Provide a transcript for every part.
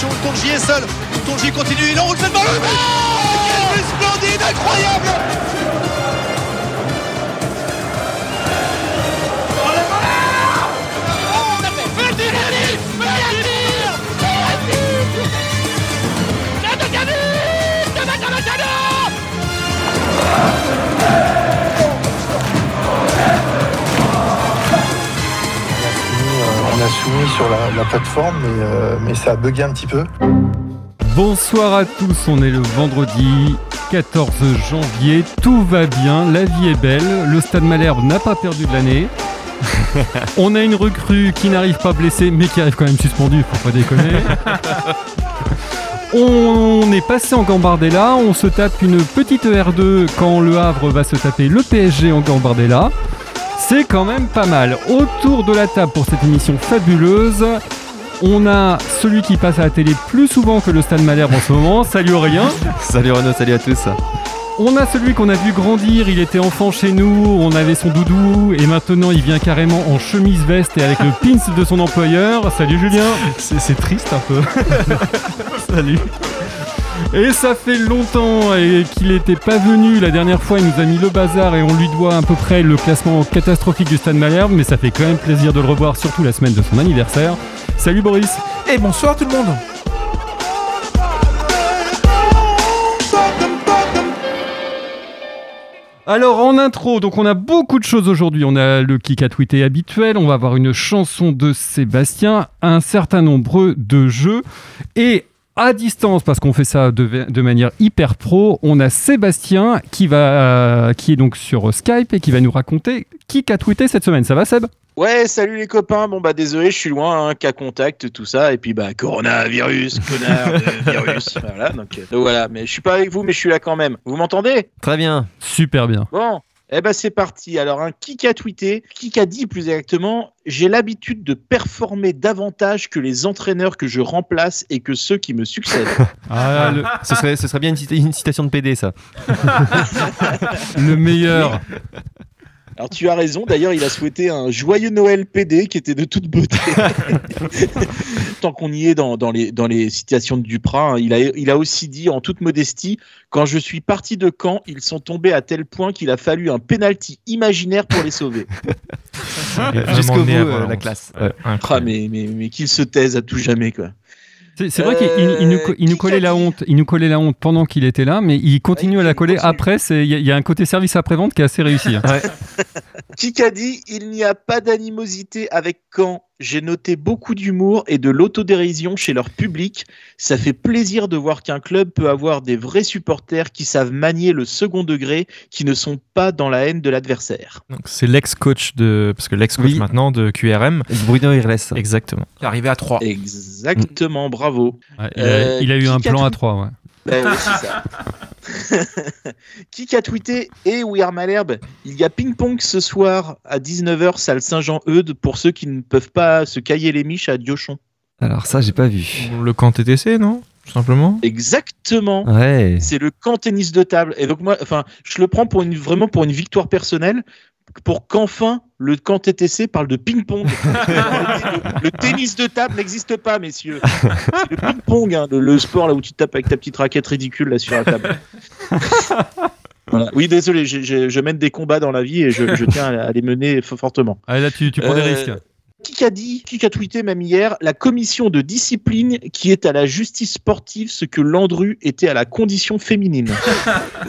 attention, Tonji est seul. Tonji continue, il enroule cette balle. Oh Quel splendide, incroyable on sur la, la plateforme, mais, euh, mais ça a bugué un petit peu. Bonsoir à tous, on est le vendredi 14 janvier, tout va bien, la vie est belle, le Stade Malherbe n'a pas perdu de l'année. on a une recrue qui n'arrive pas blessée mais qui arrive quand même suspendue, faut pas déconner. On est passé en Gambardella, on se tape une petite R2 quand le Havre va se taper le PSG en Gambardella. C'est quand même pas mal. Autour de la table pour cette émission fabuleuse, on a celui qui passe à la télé plus souvent que le Stade Malherbe en ce moment. Salut Aurélien. Salut Renaud, salut à tous. On a celui qu'on a vu grandir, il était enfant chez nous, on avait son doudou et maintenant il vient carrément en chemise veste et avec le pins de son employeur. Salut Julien. C'est triste un peu. Salut. Et ça fait longtemps et qu'il n'était pas venu. La dernière fois, il nous a mis le bazar et on lui doit à peu près le classement catastrophique du Stade Malherbe. Mais ça fait quand même plaisir de le revoir, surtout la semaine de son anniversaire. Salut Boris. Et bonsoir tout le monde. Alors en intro, donc on a beaucoup de choses aujourd'hui. On a le kick à tweeter habituel, on va avoir une chanson de Sébastien, un certain nombre de jeux et à distance, parce qu'on fait ça de, de, manière hyper pro, on a Sébastien qui, va, euh, qui est donc sur Skype et qui va nous raconter qui a tweeté cette semaine. Ça va Seb? Ouais, salut les copains. Bon bah désolé, je suis loin, hein, cas contact, tout ça, et puis bah coronavirus, connard de virus, voilà. Donc, euh, donc, voilà, mais je suis pas avec vous, mais je suis là quand même. Vous m'entendez? Très bien. Super bien. Bon, eh ben c'est parti. Alors un qui a tweeté, qui a dit plus exactement, j'ai l'habitude de performer davantage que les entraîneurs que je remplace et que ceux qui me succèdent. Ah, le... ce, serait, ce serait bien une, cita une citation de PD ça. le meilleur. Alors tu as raison, d'ailleurs il a souhaité un joyeux Noël PD qui était de toute beauté. Tant qu'on y est dans, dans, les, dans les citations de Duprat, hein, il, a, il a aussi dit en toute modestie, quand je suis parti de Caen, ils sont tombés à tel point qu'il a fallu un penalty imaginaire pour les sauver. Jusqu'au bout, euh, la classe. Ouais. Ah, mais, mais, mais qu'ils se taisent à tout jamais quoi. C'est vrai qu'il il nous, il nous collait la honte. Il nous collait la honte pendant qu'il était là, mais il continue Ouais, à la coller continue. après. Il y, a- y a un côté service après-vente qui est assez réussi. hein. Qui a dit il n'y a pas d'animosité avec Caen. J'ai noté beaucoup d'humour et de l'autodérision chez leur public. Ça fait plaisir de voir qu'un club peut avoir des vrais supporters qui savent manier le second degré, qui ne sont pas dans la haine de l'adversaire. Donc c'est l'ex-coach de parce que l'ex-coach Oui. maintenant de QRM. Bruno Irles. Exactement. Qui est arrivé à 3. Exactement, bravo. Ouais, il, a, Euh, il a eu qui un plan à tout- 3. Ouais. Ben oui, c'est ça. qui a tweeté Et We Are Malherbe Il y a ping-pong ce soir à 19h, salle Saint-Jean-Eudes, pour ceux qui ne peuvent pas se cailler les miches à Diochon. Alors ça, j'ai pas vu. Le camp TTC, non Tout simplement. Exactement. Ouais. C'est le camp tennis de table. Et donc moi, enfin, je le prends pour une, vraiment pour une victoire personnelle, pour qu'enfin le camp TTC parle de ping-pong. le, le tennis de table n'existe pas, messieurs. C'est le ping-pong, hein, le, le sport là où tu tapes avec ta petite raquette ridicule là sur la table. Voilà. Oui, désolé, je mène des combats dans la vie et je, je tiens à, à les mener fortement. Ah, là, tu, tu prends des Euh, risques. Qui a dit, qui a tweeté même hier, la commission de discipline qui est à la justice sportive ce que Landru était à la condition féminine?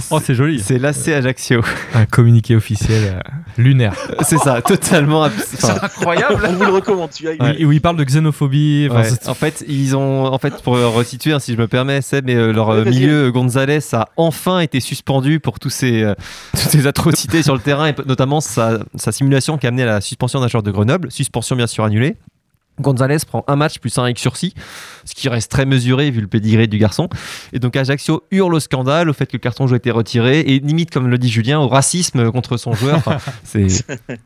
Oh, c'est joli. C'est l'AC Ajaccio. Un communiqué officiel euh, lunaire. C'est ça, totalement enfin, incroyable. On vous le recommande, tu as Où, où il parle de xénophobie. Ouais. c'est- En fait, ils ont, en fait, pour resituer, hein, si je me permets, Seb, mais euh, leur Ouais, euh, milieu euh, Gonzalez a enfin été suspendu pour tous ces, euh, toutes ces atrocités sur le terrain et notamment sa, sa simulation qui a amené à la suspension d'un joueur de Grenoble, suspension bien sûr annulée. Gonzalez prend un match plus un avec sursis, ce qui reste très mesuré vu le pédigré du garçon. Et donc Ajaccio hurle au scandale, au fait que le carton jaune a été retiré, et limite, comme le dit Julien, au racisme contre son joueur. Enfin, c'est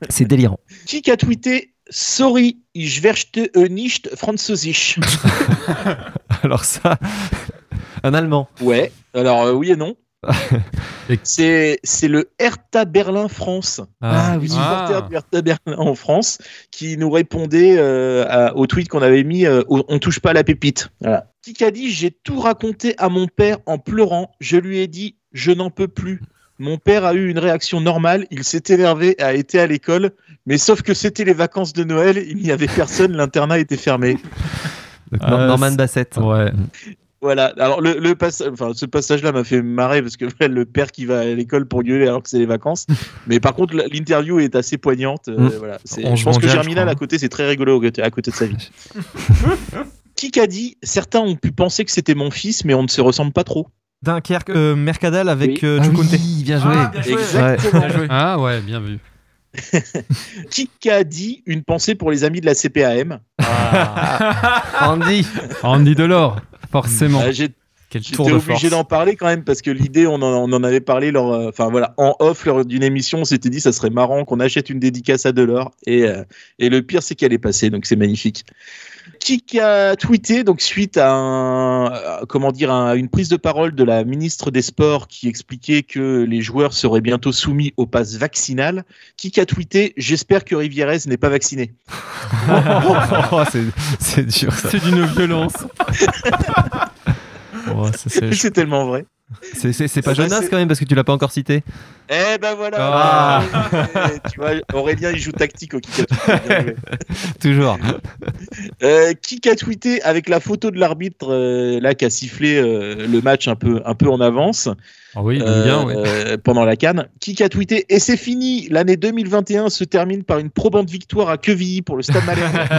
c'est délirant. Qui a tweeté Sorry, ich verste äh, nicht Französisch. Alors ça, un Allemand. Ouais, alors euh, oui et non. C'est c'est le Hertha Berlin France. Ah, les oui. supporters Ah. du Hertha Berlin en France qui nous répondait euh, à- au tweet qu'on avait mis euh, on touche pas à la pépite. Voilà. Qui a dit j'ai tout raconté à mon père en pleurant. Je lui ai dit je n'en peux plus. Mon père a eu une réaction normale, il s'est énervé, a été à l'école, mais sauf que c'était les vacances de Noël, il n'y avait personne, l'internat était fermé. Donc, Ah, Norman Bassett. Ouais. Voilà. Alors le, le enfin, ce passage-là m'a fait marrer parce que le père qui va à l'école pour gueuler alors que c'est les vacances. Mais par contre, l'interview est assez poignante. euh, Mm. voilà. Je pense que Germinal à côté, c'est très rigolo à côté de sa vie. qui qu'a dit Certains ont pu penser que c'était mon fils, mais on ne se ressemble pas trop. Dunkerque, euh, Mercadal avec Oui. euh, Ah oui, bien joué. Exactement. Ah ouais, bien vu. qui qu'a dit une pensée pour les amis de la CPAM Andy. Andy Delors, forcément. J'ai Quel J'étais obligé d'en parler quand même parce que l'idée, on en, on en avait parlé lors, euh, enfin voilà, en off lors d'une émission, on s'était dit ça serait marrant qu'on achète une dédicace à Delors et euh, et le pire c'est qu'elle est passée donc c'est magnifique. Qui a tweeté donc suite à, un, à, comment dire à une prise de parole de la ministre des Sports qui expliquait que les joueurs seraient bientôt soumis au pass vaccinal. Qui a tweeté j'espère que Rivierez n'est pas vacciné. Oh, c'est- dur. C'est d'une violence. Oh, c'est tellement vrai. C'est- pas Ça, Jonas quand même parce que tu l'as pas encore cité. Eh ben voilà. Ah. Euh, tu vois, Aurélien il joue tactique au kick. Toujours. Euh, qui a tweeté avec la photo de l'arbitre euh, là qui a sifflé euh, le match un peu un peu en avance Ah oui, euh, bien, oui. euh, pendant la canne. Qui a tweeté et c'est fini. L'année 2021 se termine par une probante victoire à Quevilly pour le Stade Malherbe.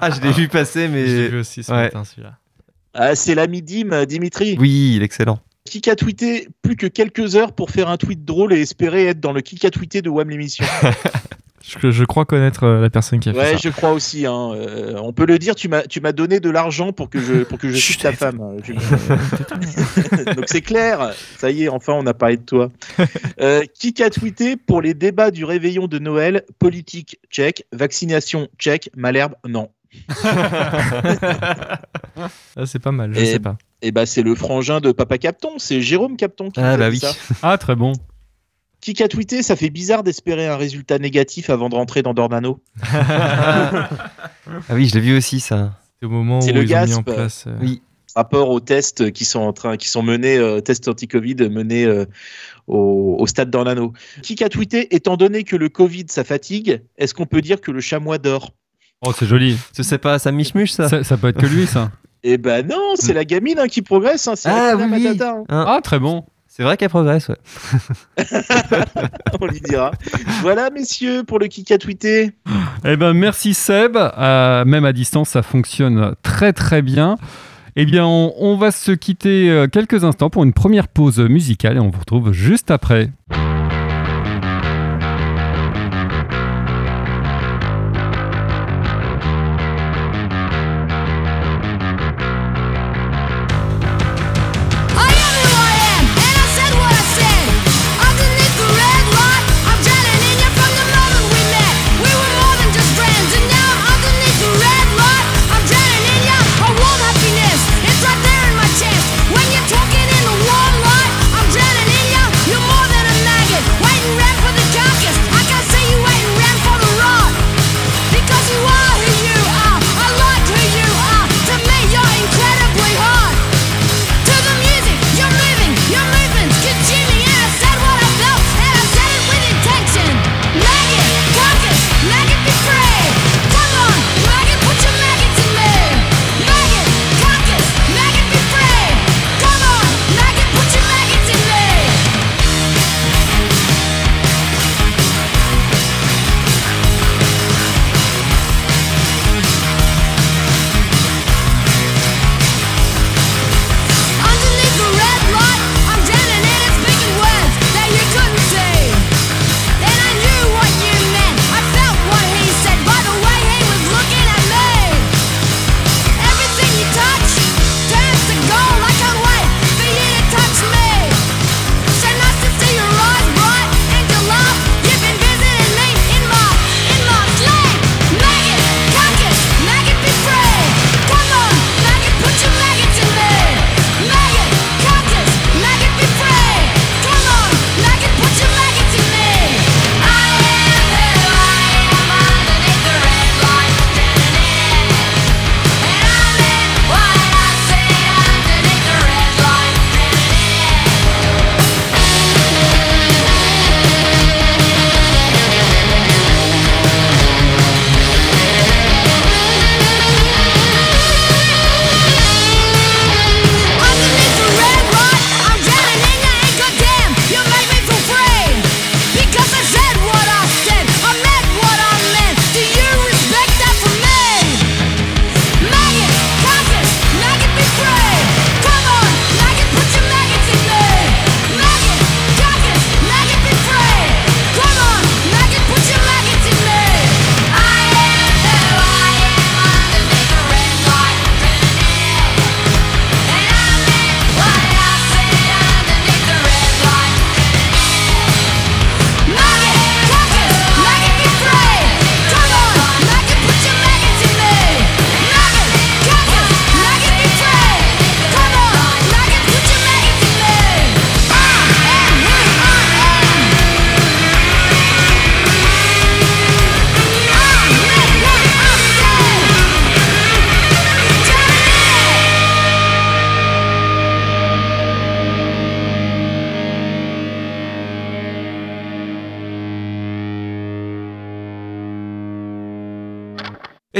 Ah, je l'ai vu passer, Je l'ai mais. vu aussi ce Ouais. matin, celui-là. Ah, c'est l'ami Dim euh, Dimitri. Oui, il est excellent. Qui a tweeté plus que quelques heures pour faire un tweet drôle et espérer être dans le qui a tweeté de Wham l'émission. Je, je crois connaître euh, la personne qui a fait Ouais, ça. je crois aussi. Hein. Euh, on peut le dire. Tu m'as, tu m'as donné de l'argent pour que je, pour que je Chut, cite ta femme. Donc c'est clair. Ça y est, enfin, on a parlé de toi. Euh, qui a tweeté pour les débats du réveillon de Noël Politique check, vaccination check, Malherbe non. Ah, c'est pas mal, je Et- sais pas. Et bah c'est le frangin de Papa Capton. C'est Jérôme Capton qui Ah, bah oui. ça. Ah, très bon. Qui a tweeté Ça fait bizarre d'espérer un résultat négatif avant de rentrer dans Dornano. Ah oui, je l'ai vu aussi ça. C'est au moment où ils le ont mis en gasp. place. euh, Oui. rapport aux tests qui sont en train, qui sont menés, euh, tests anti-Covid menés euh, au, au stade d'Ornano. Qui a tweeté Étant donné que le Covid ça fatigue, est-ce qu'on peut dire que le chamois dort? Oh, c'est joli. Je sais pas, ça miche-muche ça. Ça, ça peut être que lui, ça. Eh ben non, c'est la gamine hein, qui progresse. Hein, Ah, oui. Matata, hein. Hein, Ah, très bon. C'est vrai qu'elle progresse, ouais. on lui dira. voilà, messieurs, pour le qui a tweeté. Eh ben, merci Seb. Euh, même à distance, ça fonctionne très très bien. Eh bien, on, on va se quitter euh, quelques instants pour une première pause musicale et on vous retrouve juste après.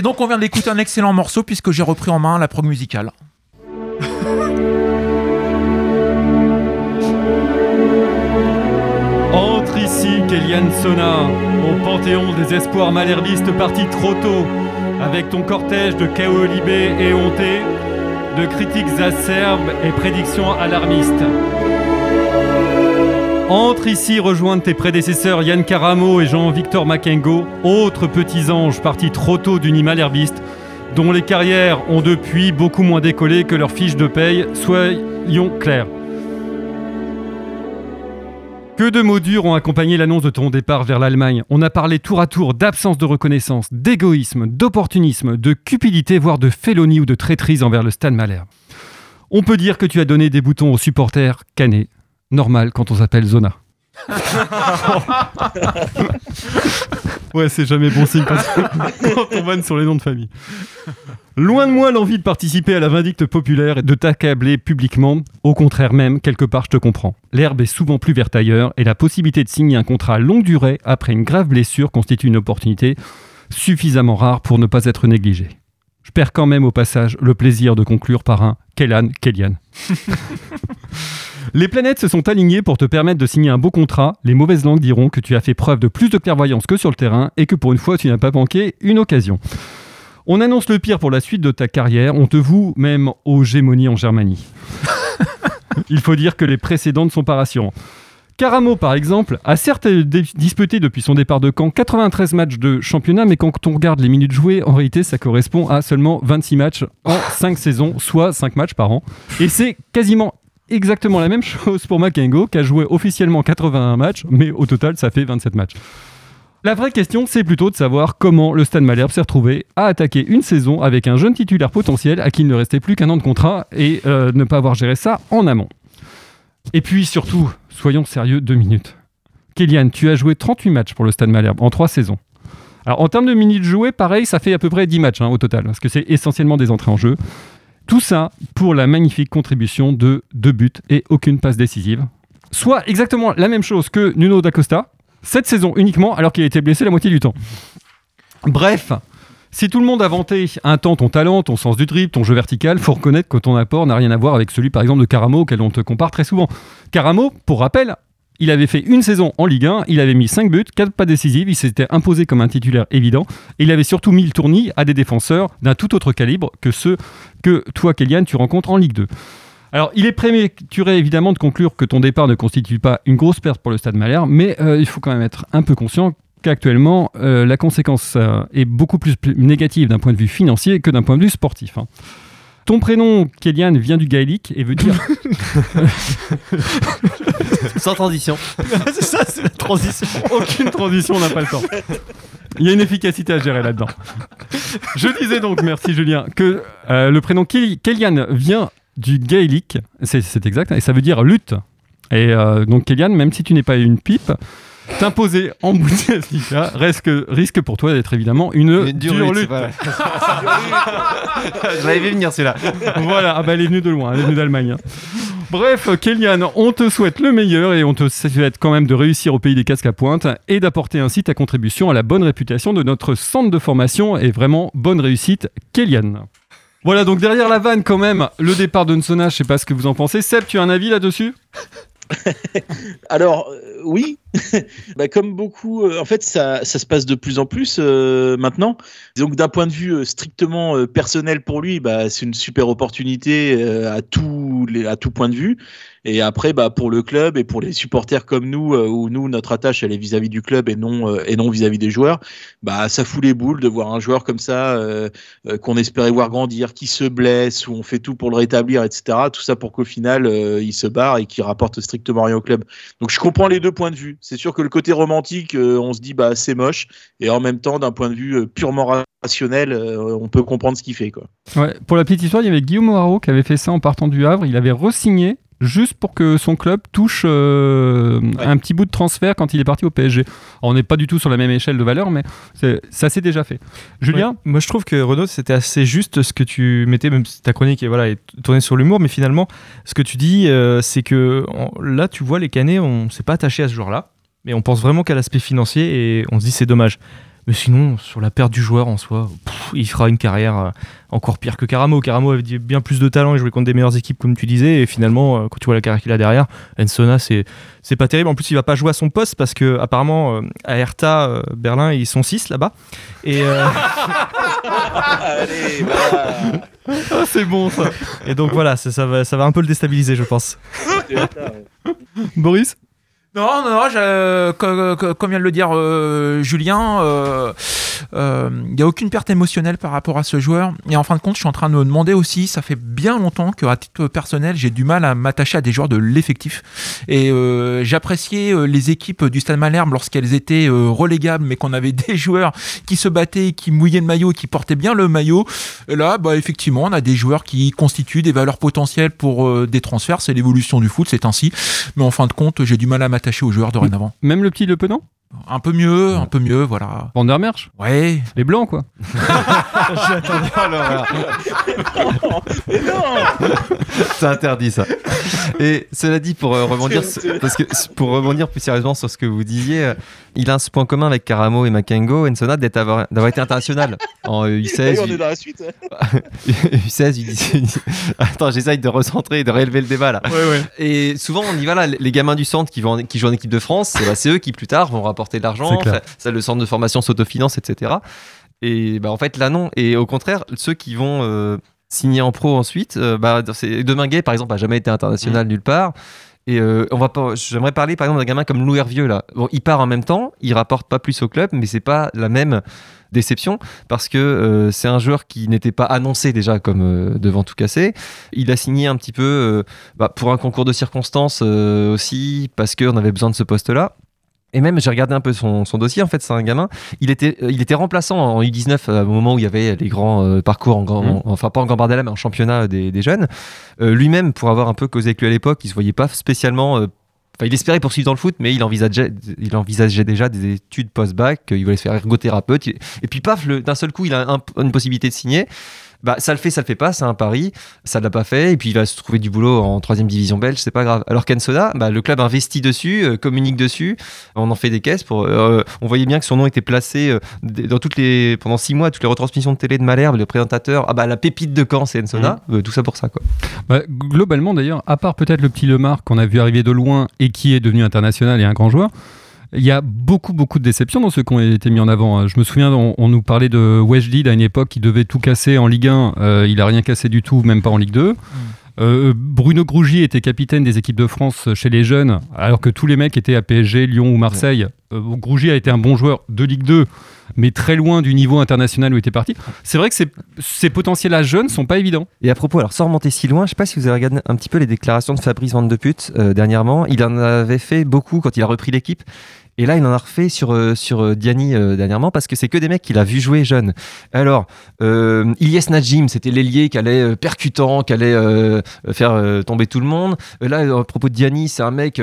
Donc on vient d'écouter un excellent morceau puisque j'ai repris en main la prog musicale. Entre ici, Kélian Sona, au panthéon des espoirs malherbistes partis trop tôt, avec ton cortège de chaos libés et hontés, de critiques acerbes et prédictions alarmistes. Entre ici rejoindre tes prédécesseurs Yann Caramo et Jean-Victor Makengo, autres petits anges partis trop tôt du nid malherbiste, dont les carrières ont depuis beaucoup moins décollé que leurs fiches de paye, soyons clairs. Que de mots durs ont accompagné l'annonce de ton départ vers l'Allemagne. On a parlé tour à tour d'absence de reconnaissance, d'égoïsme, d'opportunisme, de cupidité, voire de félonie ou de traîtrise envers le Stade Malherbe. On peut dire que tu as donné des boutons aux supporters canés. Normal quand on s'appelle Zona. ouais, c'est jamais bon signe quand, on vanne sur les noms de famille. Loin de moi l'envie de participer à la vindicte populaire et de t'accabler publiquement. Au contraire même, quelque part, je te comprends. L'herbe est souvent plus verte ailleurs et la possibilité de signer un contrat à longue durée après une grave blessure constitue une opportunité suffisamment rare pour ne pas être négligée. Je perds quand même au passage le plaisir de conclure par un Kellan, Kellyan. Les planètes se sont alignées pour te permettre de signer un beau contrat. Les mauvaises langues diront que tu as fait preuve de plus de clairvoyance que sur le terrain et que pour une fois tu n'as pas manqué une occasion. On annonce le pire pour la suite de ta carrière, on te voue même aux gémonies en Germanie. Il faut dire que les précédents ne sont pas rassurants. Caramo, par exemple, a certes disputé depuis son départ de camp 93 matchs de championnat, mais quand on regarde les minutes jouées, en réalité, ça correspond à seulement 26 matchs en 5 saisons, soit 5 matchs par an. Et c'est quasiment exactement la même chose pour Makengo, qui a joué officiellement 81 matchs, mais au total, ça fait 27 matchs. La vraie question, c'est plutôt de savoir comment le Stade Malherbe s'est retrouvé à attaquer une saison avec un jeune titulaire potentiel à qui il ne restait plus qu'un an de contrat et euh, ne pas avoir géré ça en amont. Et puis surtout, soyons sérieux deux minutes. Kélian, tu as joué 38 matchs pour le Stade Malherbe en trois saisons. Alors en termes de minutes jouées, pareil, ça fait à peu près 10 matchs hein, au total, parce que c'est essentiellement des entrées en jeu. Tout ça pour la magnifique contribution de deux buts et aucune passe décisive. Soit exactement la même chose que Nuno D'Acosta, cette saison uniquement, alors qu'il a été blessé la moitié du temps. Bref, si tout le monde a vanté un temps ton talent, ton sens du dribble, ton jeu vertical, faut reconnaître que ton apport n'a rien à voir avec celui par exemple de Caramo auquel on te compare très souvent. Caramo, pour rappel, il avait fait une saison en Ligue 1, il avait mis 5 buts, 4 pas décisives, il s'était imposé comme un titulaire évident, et il avait surtout mis le tournis à des défenseurs d'un tout autre calibre que ceux que toi, Kélian, tu rencontres en Ligue 2. Alors, il est prématuré évidemment de conclure que ton départ ne constitue pas une grosse perte pour le Stade Malherbe, mais euh, il faut quand même être un peu conscient qu'actuellement, euh, la conséquence euh, est beaucoup plus pl- négative d'un point de vue financier que d'un point de vue sportif. hein. Ton prénom, Kélian, vient du gaélique et veut dire Sans transition. c'est ça, c'est la transition. aucune transition, on n'a pas le temps. Il y a une efficacité à gérer là-dedans. Je disais donc, merci Julien, que euh, le prénom Kéli- Kélian vient du gaélique, c'est c'est exact, et ça veut dire lutte. Et euh, donc Kélian, même si tu n'es pas une pipe, t'imposer en Bundesliga risque, risque pour toi d'être évidemment une, Une dure, dure lutte. Je l'avais vu venir celui-là. voilà, ah bah, elle est venue de loin, elle est venue d'Allemagne. hein. Bref, Kélian, on te souhaite le meilleur et on te souhaite quand même de réussir au pays des casques à pointe et d'apporter ainsi ta contribution à la bonne réputation de notre centre de formation et vraiment bonne réussite, Kélian. Voilà, donc derrière la vanne quand même, le départ de Nsona, je sais pas ce que vous en pensez. Seb, tu as un avis là-dessus? Alors, euh, oui, Bah, comme beaucoup, euh, en fait, ça, se passe de plus en plus euh, maintenant. Donc, d'un point de vue strictement personnel pour lui, bah, c'est une super opportunité à, tout à tout point de vue. Et après, bah, pour le club et pour les supporters comme nous, euh, où nous, notre attache, elle est vis-à-vis du club et non euh, et non vis-à-vis des joueurs, bah, ça fout les boules de voir un joueur comme ça euh, qu'on espérait voir grandir, qui se blesse, où on fait tout pour le rétablir, etc. Tout ça pour qu'au final, il se barre et qu'il rapporte strictement rien au club. Donc je comprends les deux points de vue. C'est sûr que le côté romantique, on se dit bah c'est moche, et en même temps, d'un point de vue purement rationnel, on peut comprendre ce qu'il fait quoi. Ouais, pour la petite histoire, il y avait Guillaume Moirot qui avait fait ça en partant du Havre. Il avait re-signé juste pour que son club touche euh, un petit bout de transfert quand il est parti au PSG. Alors, on n'est pas du tout sur la même échelle de valeur, mais ça s'est déjà fait. Julien Ouais. Moi, je trouve que Renaud, c'était assez juste ce que tu mettais, même si ta chronique est, voilà, est tournée sur l'humour, mais finalement, ce que tu dis, euh, c'est que là, tu vois, les Canets, on s'est pas attaché à ce joueur-là, mais on pense vraiment qu'à l'aspect financier et on se dit c'est dommage. Mais sinon, sur la perte du joueur en soi, pff, il fera une carrière euh, encore pire que Caramo. Caramo avait bien plus de talent et jouait contre des meilleures équipes, comme tu disais. Et finalement, euh, quand tu vois la carrière qu'il a derrière, Ensona, c'est c'est pas terrible. En plus, il va pas jouer à son poste parce que apparemment, euh, à Hertha Berlin, ils sont 6 là-bas. Et, euh, Allez. Ah, c'est bon ça. Et donc voilà, ça, ça va, ça va un peu le déstabiliser, je pense. Boris? Non, non, non, je- co- co- comme vient de le dire euh, Julien, euh, euh, il n'y a aucune perte émotionnelle par rapport à ce joueur. Et en fin de compte, je suis en train de me demander aussi, ça fait bien longtemps que, à titre personnel, j'ai du mal à m'attacher à des joueurs de l'effectif. Et euh, j'appréciais euh, les équipes du Stade Malherbe lorsqu'elles étaient euh, relégables, mais qu'on avait des joueurs qui se battaient, qui mouillaient le maillot, qui portaient bien le maillot. Et là, bah, effectivement, on a des joueurs qui constituent des valeurs potentielles pour euh, des transferts. C'est l'évolution du foot, c'est ainsi. Mais en fin de compte, j'ai du mal à m'attacher aux joueurs dorénavant. Même le petit Le Penant? Un peu mieux, un peu mieux, voilà. Vandermerch Ouais. Les blancs, quoi. Mais non C'est interdit ça. Et cela dit, pour euh, rebondir, parce que pour rebondir plus sérieusement sur ce que vous disiez, euh, il a un point commun avec Karamo et Makengo, Ensona, d'être avoir- d'avoir été international en Et U16, on est dans la suite. U16, U17. Attends, j'essaye de recentrer et de réélever le débat là. Et souvent, on y va là, les gamins du centre qui, vont en- qui jouent en équipe de France, c'est bah, c'est eux qui plus tard vont rapporter de l'argent, ça, ça, le centre de formation s'autofinance, etc. Et bah, en fait, là non. Et au contraire, ceux qui vont euh, signer en pro ensuite, euh, bah, Deminguet par exemple, a jamais été international nulle part. Et euh, on va pas. J'aimerais parler par exemple d'un gamin comme Lou Hervieux là. Bon, il part en même temps, il rapporte pas plus au club, mais c'est pas la même déception parce que euh, c'est un joueur qui n'était pas annoncé déjà comme euh, devant tout casser. Il a signé un petit peu bah, pour un concours de circonstances aussi parce qu'on avait besoin de ce poste-là. Et même, j'ai regardé un peu son, son dossier. En fait, c'est un gamin. Il était, euh, il était remplaçant en U19 euh, au moment où il y avait les grands euh, parcours, en grand, Mhm. enfin pas en Gambardella, mais en championnat des, des jeunes. Euh, Lui-même, pour avoir un peu causé avec lui à l'époque, il se voyait pas spécialement. Enfin, il espérait poursuivre dans le foot, mais il envisageait, il envisageait déjà des études post-bac. Il voulait se faire ergothérapeute. Et puis, paf, d'un seul coup, il a un- une possibilité de signer. Bah, ça le fait, ça le fait pas, c'est un pari. Ça l'a pas fait. Et puis, il va se trouver du boulot en troisième division belge, c'est pas grave. Alors qu'Ensoda, bah, le club investit dessus, euh, communique dessus. On en fait des caisses. Pour, euh, on voyait bien que son nom était placé euh, dans toutes les, pendant six mois, toutes les retransmissions de télé de Malherbe, le présentateur. Ah bah, la pépite de Caen, c'est. Euh, tout ça pour ça, quoi. Bah, globalement, d'ailleurs, à part peut-être le petit Lemar qu'on a vu arriver de loin et qui est devenu international et un grand joueur, il y a beaucoup, beaucoup de déceptions dans ceux qui ont été mis en avant. Je me souviens, on, on nous parlait de Weshdeed à une époque qui devait tout casser en Ligue 1. Euh, il a rien cassé du tout, même pas en Ligue 2. Euh, Bruno Grougy était capitaine des équipes de France chez les jeunes, alors que tous les mecs étaient à PSG, Lyon ou Marseille. Euh, Grougy a été un bon joueur de Ligue 2, mais très loin du niveau international où il était parti. C'est vrai que ces, ces potentiels à jeunes sont pas évidents. Et à propos, alors sans remonter si loin, je sais pas si vous avez regardé un petit peu les déclarations de Fabrice Van de Put euh, dernièrement. Il en avait fait beaucoup quand il a repris l'équipe. Et là, il en a refait sur, euh, sur euh, Diani euh, dernièrement parce que c'est que des mecs qu'il a vu jouer jeune. Alors, euh, Ilyes Najim, c'était l'ailier qui allait percutant, qui allait faire tomber tout le monde. Là, à propos de Diani, c'est un mec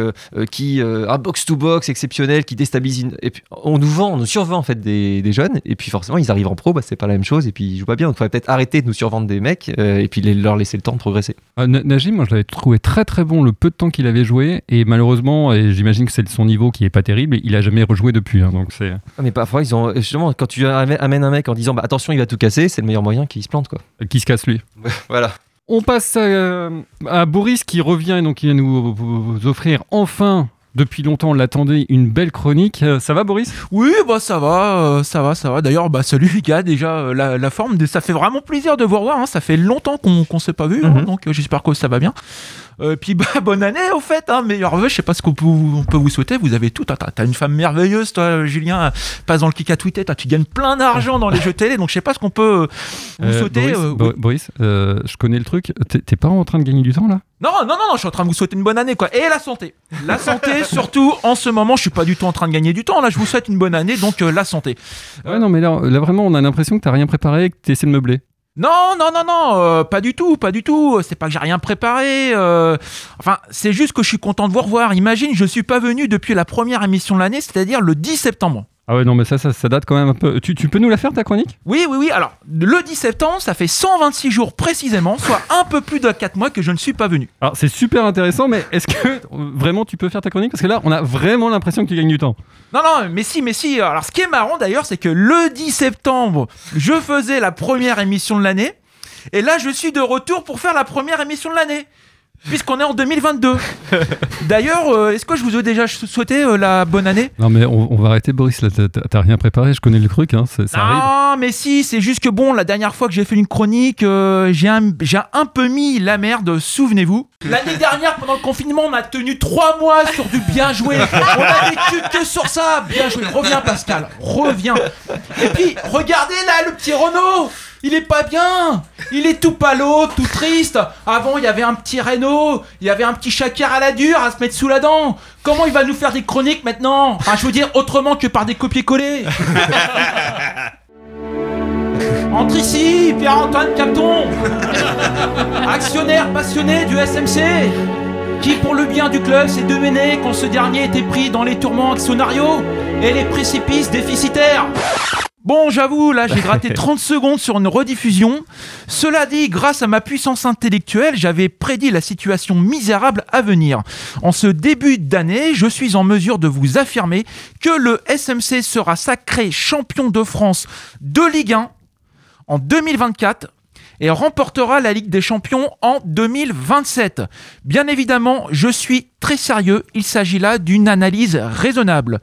qui, un box-to-box exceptionnel, qui déstabilise. Et puis, on nous vend, on nous survend en fait des, des jeunes. Et puis forcément, ils arrivent en pro, bah, c'est pas la même chose. Et puis, ils jouent pas bien. Donc, il faudrait peut-être arrêter de nous survendre des mecs et puis leur laisser le temps de progresser. Na- Najim, moi je l'avais trouvé très très bon le peu de temps qu'il avait joué et malheureusement, j'imagine que c'est son niveau qui est pas terrible, il a jamais rejoué depuis. hein, donc c'est. Ah, mais parfois, ils ont justement quand tu amè- amènes un mec en disant bah, attention, il va tout casser, c'est le meilleur moyen qu'il se plante quoi. qui se casse lui. Voilà. On passe à, euh, à Boris qui revient et donc qui vient nous vous- offrir enfin. Depuis longtemps, on l'attendait, une belle chronique. Euh, Ça va, Boris? Oui, bah ça va, euh, ça va, ça va. D'ailleurs, bah salut les gars, déjà euh, la, la forme, de- ça fait vraiment plaisir de vous revoir. hein. Ça fait longtemps qu'on qu'on s'est pas vu, hein, Mhm. donc euh, j'espère que ça va bien. Euh, puis bah bonne année au fait, hein, meilleurs vœux. Je sais pas ce qu'on peut, on peut vous souhaiter. Vous avez tout. T'as une femme merveilleuse, toi, Julien. Passe dans le kick à tweeter. Toi, tu gagnes plein d'argent dans les jeux télé. Donc je sais pas ce qu'on peut euh, vous Euh, souhaiter. Boris, euh. Boris, je connais le truc. T'es pas en train de gagner du temps là? Non, non, non, non, je suis en train de vous souhaiter une bonne année, quoi. Et la santé. La santé, surtout en ce moment, je suis pas du tout en train de gagner du temps. Là, je vous souhaite une bonne année, donc euh, la santé. Ouais, non, mais là, là vraiment, on a l'impression que t'as rien préparé, que t'essaies de meubler. Non, non, non, non, euh, pas du tout, pas du tout. C'est pas que j'ai rien préparé. euh, Enfin, c'est juste que je suis content de vous revoir. Imagine, je suis pas venu depuis la première émission de l'année, c'est-à-dire le 10 septembre. Ah ouais, non, mais ça, ça, ça date quand même un peu. Tu, tu peux nous la faire ta chronique? Oui, oui, oui. Alors, le 10 septembre, ça fait 126 jours précisément, soit un peu plus de 4 mois que je ne suis pas venu. Alors c'est super intéressant, mais est-ce que vraiment tu peux faire ta chronique? Parce que là, on a vraiment l'impression que tu gagnes du temps. Non, non, mais si, mais si. Alors, ce qui est marrant d'ailleurs, c'est que le 10 septembre, je faisais la première émission de l'année. Et là, je suis de retour pour faire la première émission de l'année. Puisqu'on est en 2022. D'ailleurs, euh, est-ce que je vous ai déjà souhaité euh, la bonne année? Non, mais on, on va arrêter, Boris. Là, t'as- rien préparé. Je connais le truc. Hein, ça. Non, mais si, c'est juste que bon, la dernière fois que j'ai fait une chronique, euh, j'ai un, j'ai un peu mis la merde, souvenez-vous. L'année dernière, pendant le confinement, on a tenu trois mois sur du bien joué. On a vécu que sur ça. Bien joué. Reviens, Pascal. Reviens. Et puis, regardez là, le petit Renault. Il est pas bien. Il est tout palo, tout triste. Avant, il y avait un petit Renault, il y avait un petit Chakar à la dure à se mettre sous la dent. Comment il va nous faire des chroniques maintenant? Enfin, je veux dire, autrement que par des copier-coller. Entre ici, Pierre-Antoine Capton Actionnaire passionné du SMC Qui, pour le bien du club, s'est demené quand ce dernier était pris dans les tourments actionnariaux et les précipices déficitaires Bon, j'avoue, là, j'ai gratté 30 secondes sur une rediffusion. Cela dit, grâce à ma puissance intellectuelle, j'avais prédit la situation misérable à venir. En ce début d'année, je suis en mesure de vous affirmer que le SMC sera sacré champion de France de Ligue 1 en 2024 et remportera la Ligue des Champions en 2027. Bien évidemment, je suis très sérieux, il s'agit là d'une analyse raisonnable.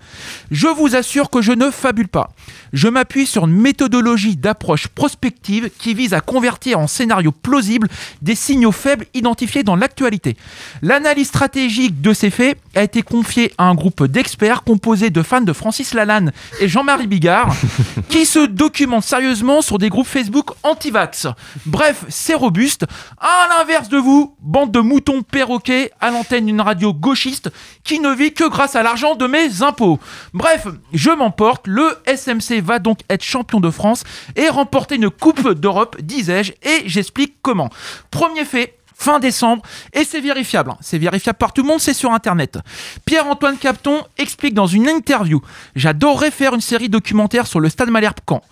Je vous assure que je ne fabule pas. Je m'appuie sur une méthodologie d'approche prospective qui vise à convertir en scénario plausible des signaux faibles identifiés dans l'actualité. L'analyse stratégique de ces faits a été confiée à un groupe d'experts composé de fans de Francis Lalanne et Jean-Marie Bigard qui se documentent sérieusement sur des groupes Facebook anti-vax. Bref, c'est robuste. À l'inverse de vous, bande de moutons perroquets à l'antenne d'une radio gauchiste qui ne vit que grâce à l'argent de mes impôts. Bref, je m'emporte. Le SMC va donc être champion de France et remporter une Coupe d'Europe, disais-je, et j'explique comment. Premier fait, fin décembre, et c'est vérifiable. hein. C'est vérifiable par tout le monde, c'est sur Internet. Pierre-Antoine Capton explique dans une interview J'adorerais faire une série documentaire sur le Stade Malherbe Caen.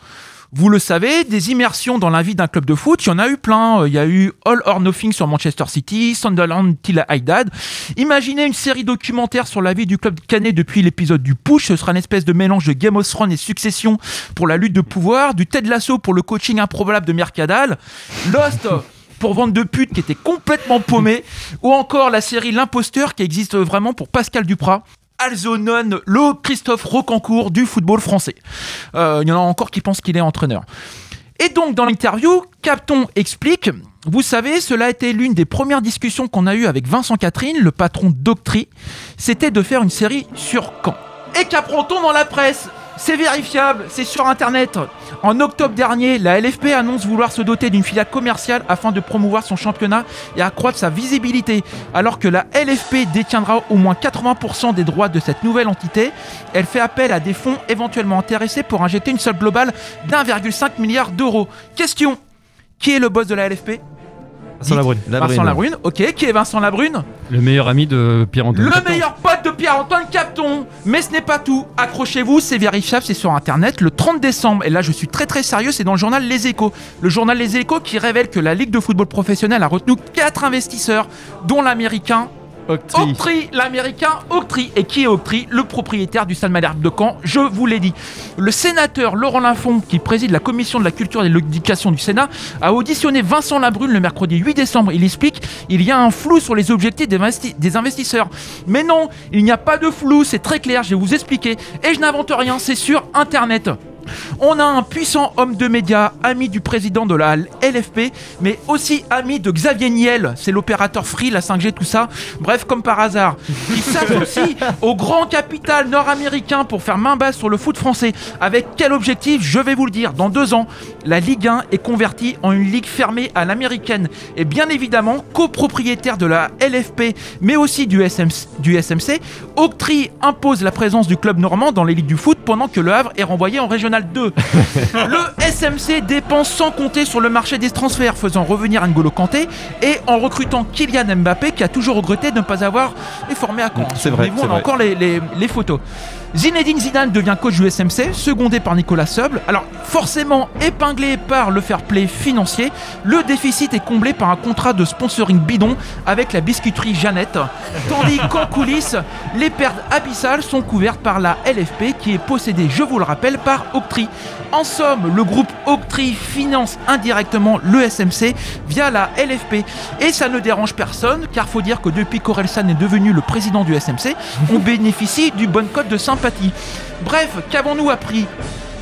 Vous le savez, des immersions dans la vie d'un club de foot, il y en a eu plein. Euh, Il y a eu All or Nothing sur Manchester City, Sunderland till I died. Imaginez une série documentaire sur la vie du club canet depuis l'épisode du push. Ce sera une espèce de mélange de Game of Thrones et Succession pour la lutte de pouvoir, du Ted Lasso pour le coaching improbable de Mercadal, Lost pour vendre de putes qui était complètement paumé, ou encore la série L'imposteur qui existe vraiment pour Pascal Duprat. Alzonon, le Christophe Rocancourt du football français. Euh, Il y en a encore qui pensent qu'il est entraîneur. Et donc, dans l'interview, Capton explique Vous savez, cela a été l'une des premières discussions qu'on a eues avec Vincent Catherine, le patron d'Octree. C'était de faire une série sur Caen. Et qu'apprend-on dans la presse C'est vérifiable, c'est sur internet. En octobre dernier, la LFP annonce vouloir se doter d'une filiale commerciale afin de promouvoir son championnat et accroître sa visibilité. Alors que la LFP détiendra au moins 80% des droits de cette nouvelle entité, elle fait appel à des fonds éventuellement intéressés pour injecter une somme globale d'1,5 milliard d'euros. Question qui est le boss de la LFP Vincent Labrune. Vincent Labrune, ok. Qui est Vincent Labrune Le meilleur ami de Pierre-Antoine. le meilleur pote de Pierre-Antoine Capton Mais ce n'est pas tout. Accrochez-vous, c'est vérifiable, c'est sur internet. Le 30 décembre, et là je suis très très sérieux, c'est dans le journal Les Échos. Le journal Les Échos qui révèle que la Ligue de football professionnel a retenu 4 investisseurs, dont l'américain Octree, l'américain Octree. Et qui est Octree Le propriétaire du Stade Malherbe de Caen, je vous l'ai dit. Le sénateur Laurent Lafont, qui préside la commission de la culture et de l'éducation du Sénat, a auditionné Vincent Labrune le mercredi 8 décembre. Il explique il y a un flou sur les objectifs des investisseurs. Mais non, il n'y a pas de flou, c'est très clair, je vais vous expliquer. Et je n'invente rien, c'est sur Internet. On a un puissant homme de médias, ami du président de la LFP, mais aussi ami de Xavier Niel, c'est l'opérateur Free, la 5G, tout ça. Bref, comme par hasard. Il s'associe au grand capital nord-américain pour faire main basse sur le foot français. Avec quel objectif? Je vais vous le dire. Dans deux ans, la Ligue 1 est convertie en une ligue fermée à l'américaine. Et bien évidemment, copropriétaire de la LFP, mais aussi du, SM du SMC, Octree impose la présence du club normand dans les ligues du foot pendant que le Havre est renvoyé en Régional 2. le SMC dépense sans compter sur le marché des transferts, faisant revenir N'Golo Kanté et en recrutant Kylian Mbappé qui a toujours regretté de ne pas avoir été formé à Caen. C'est vrai, on a vrai. encore les, les- les photos. Zinedine Zidane devient coach du SMC, secondé par Nicolas Seubel. Alors forcément épinglé par le fair play financier, le déficit est comblé par un contrat de sponsoring bidon avec la biscuiterie Jeannette. Tandis qu'en coulisses, les pertes abyssales sont couvertes par la LFP qui est possédée, je vous le rappelle, par Octree. En somme, le groupe Octree finance indirectement le SMC via la LFP. Et ça ne dérange personne, car faut dire que depuis qu'Orelsan est devenu le président du SMC, on bénéficie du bon code de sympathie. Bref, qu'avons-nous appris?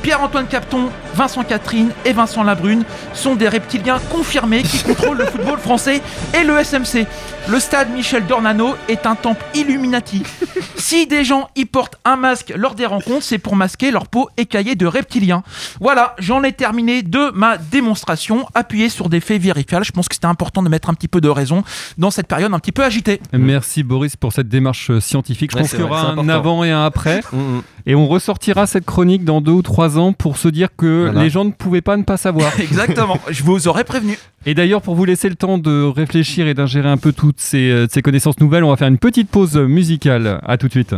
Pierre-Antoine Capton, Vincent Catherine et Vincent Labrune sont des reptiliens confirmés qui contrôlent le football français et le SMC. Le stade Michel Dornano est un temple Illuminati. Si des gens y portent un masque lors des rencontres, c'est pour masquer leur peau écaillée de reptiliens. Voilà, j'en ai terminé de ma démonstration appuyée sur des faits vérifiables. Je pense que c'était important de mettre un petit peu de raison dans cette période un petit peu agitée. Merci Boris pour cette démarche scientifique. Je Ouais, pense qu'il y aura un important. avant et un après. Mm, mm. Et on ressortira cette chronique dans deux ou trois ans pour se dire que Voilà. les gens ne pouvaient pas ne pas savoir. Exactement, je vous aurais prévenu. Et d'ailleurs, pour vous laisser le temps de réfléchir et d'ingérer un peu toutes ces, euh, ces connaissances nouvelles, on va faire une petite pause musicale. À tout de suite.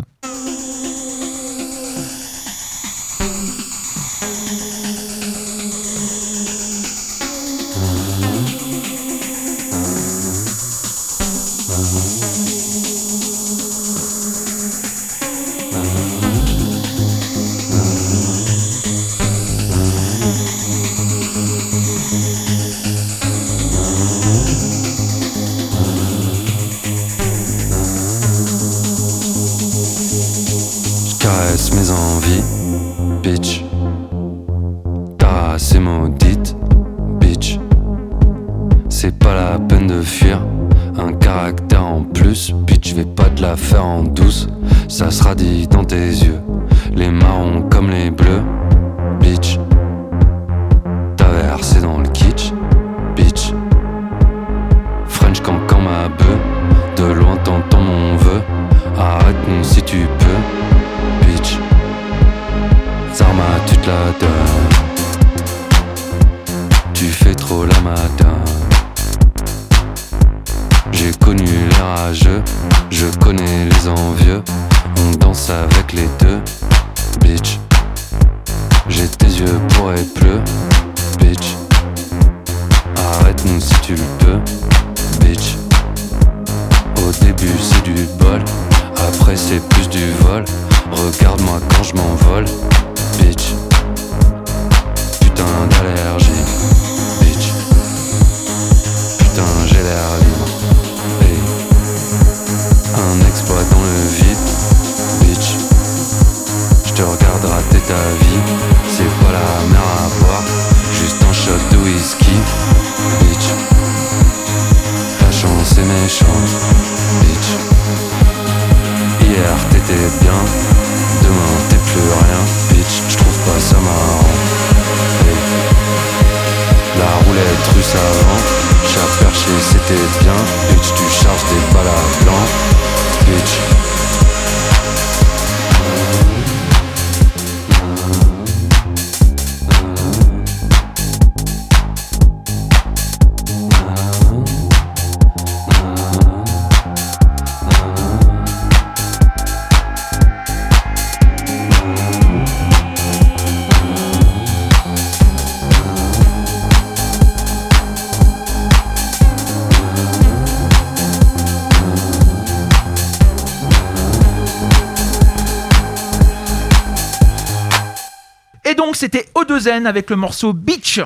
Donc c'était O2N avec le morceau Beach.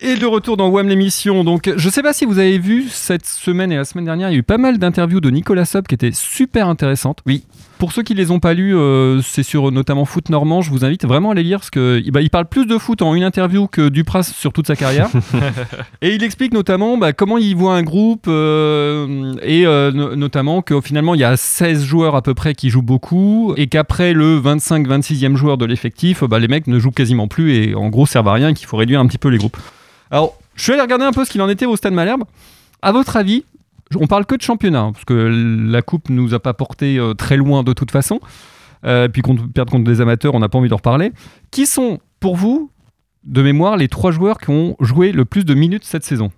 Et de retour dans WAM l'émission. Donc, je sais pas si vous avez vu cette semaine et la semaine dernière, il y a eu pas mal d'interviews de Nicolas Sob qui étaient super intéressantes. Oui. Pour ceux qui les ont pas lues, euh, c'est sur notamment Foot Normand. Je vous invite vraiment à les lire parce que bah, il parle plus de foot en une interview que Dupras sur toute sa carrière. et il explique notamment bah, comment il voit un groupe euh, et euh, no- notamment que finalement il y a 16 joueurs à peu près qui jouent beaucoup et qu'après le 25-26e joueur de l'effectif, bah, les mecs ne jouent quasiment plus et en gros servent à rien et qu'il faut réduire un petit peu les groupes. Alors, je suis allé regarder un peu ce qu'il en était au Stade Malherbe. À votre avis, on parle que de championnat, hein, parce que la coupe nous a pas porté euh, très loin de toute façon. Euh, puis qu'on perde contre des amateurs, on n'a pas envie d'en reparler. Qui sont, pour vous, de mémoire, les trois joueurs qui ont joué le plus de minutes cette saison?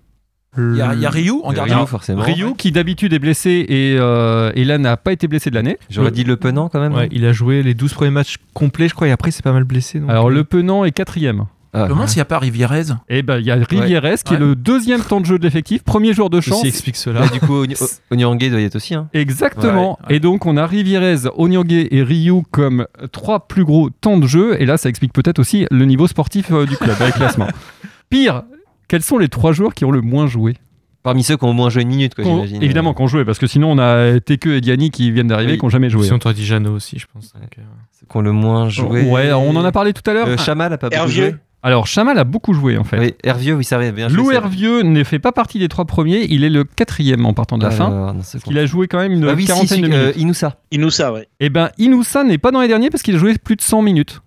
Il y a, il y a Ryu en Euh, gardien. Ryu, forcément. Ryu, qui d'habitude est blessé et, euh, et là n'a pas été blessé de l'année. J'aurais dit Le Penant quand même. Ouais, il a joué les 12 premiers matchs complets, je crois, et après, c'est pas mal blessé. donc, Alors euh, le Penant est quatrième. Ah, Je me demande s'il n'y a pas Rivierez. Et ben il y a Rivieres qui est Ouais. le deuxième temps de jeu de l'effectif, premier joueur de chance. Ceci explique cela. Là, du coup, Onyangé doit y être aussi. Hein. Exactement. Ouais, ouais. Et donc on a Rivierez, Onyangé et Ryu comme trois plus gros temps de jeu. Et là, ça explique peut-être aussi le niveau sportif euh, du club avec classement. Pire, quels sont les trois joueurs qui ont le moins joué? Parmi ceux qui ont au moins joué une minute, quoi, j'imagine. Évidemment qu'on jouait, parce que sinon on a Teke et Diani qui viennent d'arriver, Oui. qui n'ont jamais joué. Si on t'aurait dit Jeannot aussi, je pense. donc, euh, qui ont le moins joué. Ouais, on en a parlé tout à l'heure. Euh, Chamal a pas beaucoup joué. Alors Chamal a beaucoup joué en fait. Oui, Hervieux, oui, ça va bien joué. Lou. Hervieux ne fait pas partie des trois premiers, il est le quatrième en partant de la fin. Non, Il a joué quand même une Ah oui, quarantaine si, de euh, minutes. Inoussa. Inoussa, ouais. Et ben Inoussa n'est pas dans les derniers parce qu'il a joué plus de 100 minutes.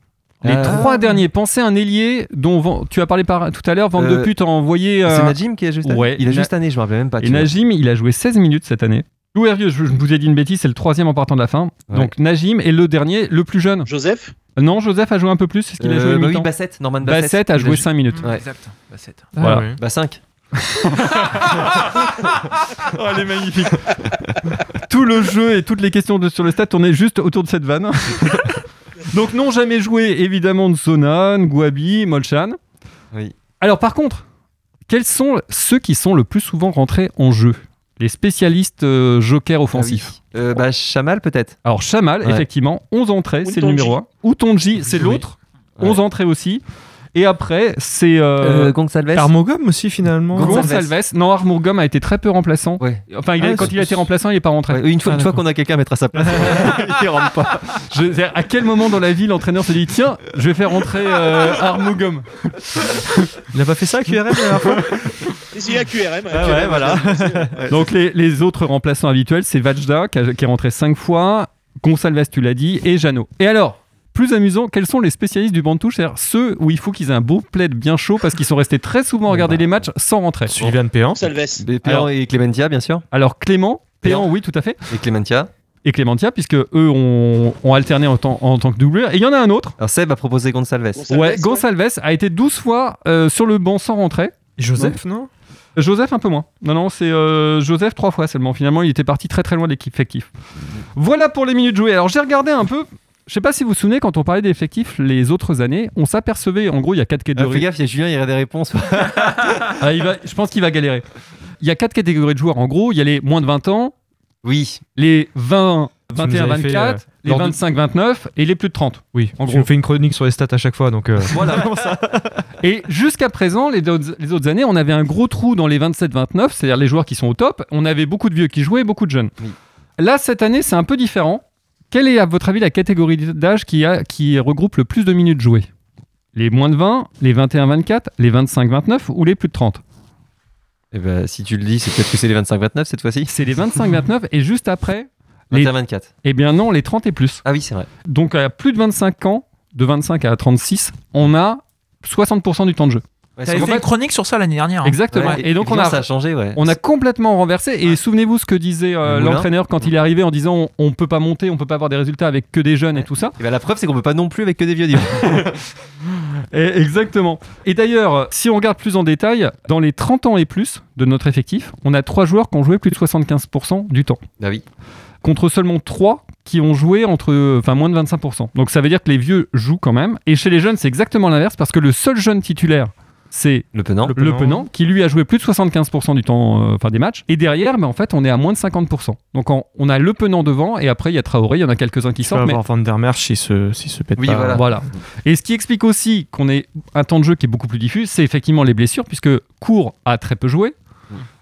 Les Ah. trois derniers, pensez à un ailier dont tu as parlé par, tout à l'heure, Van de Euh, Put a envoyé. euh, C'est Najim qui a joué cette année ouais, Il a Na- juste année, je me rappelle même pas. et vois. Najim, il a joué 16 minutes cette année. Lou Hervieux, je, je vous ai dit une bêtise, c'est le troisième en partant de la fin. Ouais. Donc Najim est le dernier, le plus jeune. Joseph Non, Joseph a joué un peu plus, c'est ce qu'il a Euh, joué bah oui, mi-temps. Bassett, Norman Bassett. Bassett a Il joué 5 minutes. Ouais. Exact. Bassett. Voilà. ouais. Bah 5. Oh, elle est magnifique. Tout le jeu et toutes les questions de- sur le stade tournaient juste autour de cette vanne. Donc, non jamais joué, évidemment, de Sonan, Gwabi, Molchan. Oui. Alors, par contre, quels sont ceux qui sont le plus souvent rentrés en jeu? Les spécialistes euh, jokers offensifs. Euh, bah Chamal peut-être. Alors, Chamal, Ouais. effectivement, 11 entrées, c'est le numéro 1. Outonji, c'est l'autre. Ouais. 11 entrées aussi. Et après, c'est. euh, Euh. Armogum aussi, finalement. Gonçalves. Gonçalves. Non, Armourgom a été très peu remplaçant. Ouais. Enfin, il Ah, quand il a été remplaçant, il n'est pas rentré. Ouais, une fois, Ah, une fois qu'on a quelqu'un à mettre à sa place, il rentre pas. Je- à quel moment dans la vie l'entraîneur se dit tiens, je vais faire rentrer euh, Il n'a pas fait ça à QRM la dernière fois? Et c'est à QRM. Ah ouais, voilà. Donc les, les autres remplaçants habituels, c'est Vajda qui, a- qui est rentré 5 fois, Gonçalves, tu l'as dit, et Jeannot. Et alors plus amusant, quels sont les spécialistes du banc de touche C'est-à-dire ceux où il faut qu'ils aient un beau plaid bien chaud parce qu'ils sont restés très souvent à regarder les matchs sans rentrer. Sullivan Péan. Salves. Péan et Clémentia, bien sûr. Alors Clément, Péan, oui, tout à fait, Et Clémentia. et Clémentia, puisque eux ont, ont alterné en, tant- en tant que doublure. Et il y en a un autre. Alors Seb a proposé Gonçalves. Gonçalves, ouais, ouais. Gonçalves a été 12 fois euh, sur le banc sans rentrer. Joseph, non? Joseph un peu moins. Non, non, c'est euh, Joseph trois fois seulement. Finalement, il était parti très très loin de l'équipe effectif. Voilà pour les minutes jouées. Alors j'ai regardé un peu. Je sais pas si vous vous souvenez, quand on parlait d'effectifs les autres années, on s'apercevait, en gros, il y a quatre Ah, fais catégories. gaffe, il y a Julien, il y a des réponses. Ah, il va- je pense qu'il va galérer. Il y a quatre catégories de joueurs. En gros, il y a les moins de 20 ans, Oui. les 20, Tu nous 21, avais fait, 24, euh, les lors de- 25, 29 et les plus de 30. Oui, En gros. nous fais une chronique sur les stats à chaque fois, donc... euh, Voilà. Et jusqu'à présent, les autres, les autres années, on avait un gros trou dans les 27-29, c'est-à-dire les joueurs qui sont au top. On avait beaucoup de vieux qui jouaient, beaucoup de jeunes. Oui. Là, cette année, c'est un peu différent. Quelle est, à votre avis, la catégorie d'âge qui, a, qui regroupe le plus de minutes jouées? Les moins de 20, les 21-24, les 25-29 ou les plus de 30 Et ben, si tu le dis, c'est peut-être que c'est les 25-29 cette fois-ci. C'est les 25-29 et juste après, les... 21-24. eh bien non, les 30 et plus. Ah oui, c'est vrai. Donc à plus de 25 ans, de 25 à 36, on a 60% du temps de jeu. Ouais, T'avais fait une chronique sur ça l'année dernière. hein. Exactement. Ouais, et donc on a, ça a changé, ouais. On a complètement renversé. Et souvenez-vous ce que disait euh, l'entraîneur quand il est arrivé en disant on, on peut pas monter, on peut pas avoir des résultats avec que des jeunes et tout ça. Et ben, la preuve, c'est qu'on peut pas non plus avec que des vieux. Et- exactement. Et d'ailleurs, si on regarde plus en détail, dans les 30 ans et plus de notre effectif, on a trois joueurs qui ont joué plus de 75% du temps. bah oui. Contre seulement trois qui ont joué entre, enfin, moins de 25%. Donc ça veut dire que les vieux jouent quand même. Et chez les jeunes, c'est exactement l'inverse parce que le seul jeune titulaire, c'est Le penant. le Penant, qui lui a joué plus de 75% du temps, euh, enfin des matchs. Et derrière, mais en fait, on est à moins de 50%. Donc en- on a le Penant devant, et après il y a Traoré, il y en a quelques-uns qui sortent. Mais Van der Merch s'il se, s'il se pète Oui, pas. voilà. voilà. Et ce qui explique aussi qu'on ait un temps de jeu qui est beaucoup plus diffus, c'est effectivement les blessures, puisque Cour a très peu joué.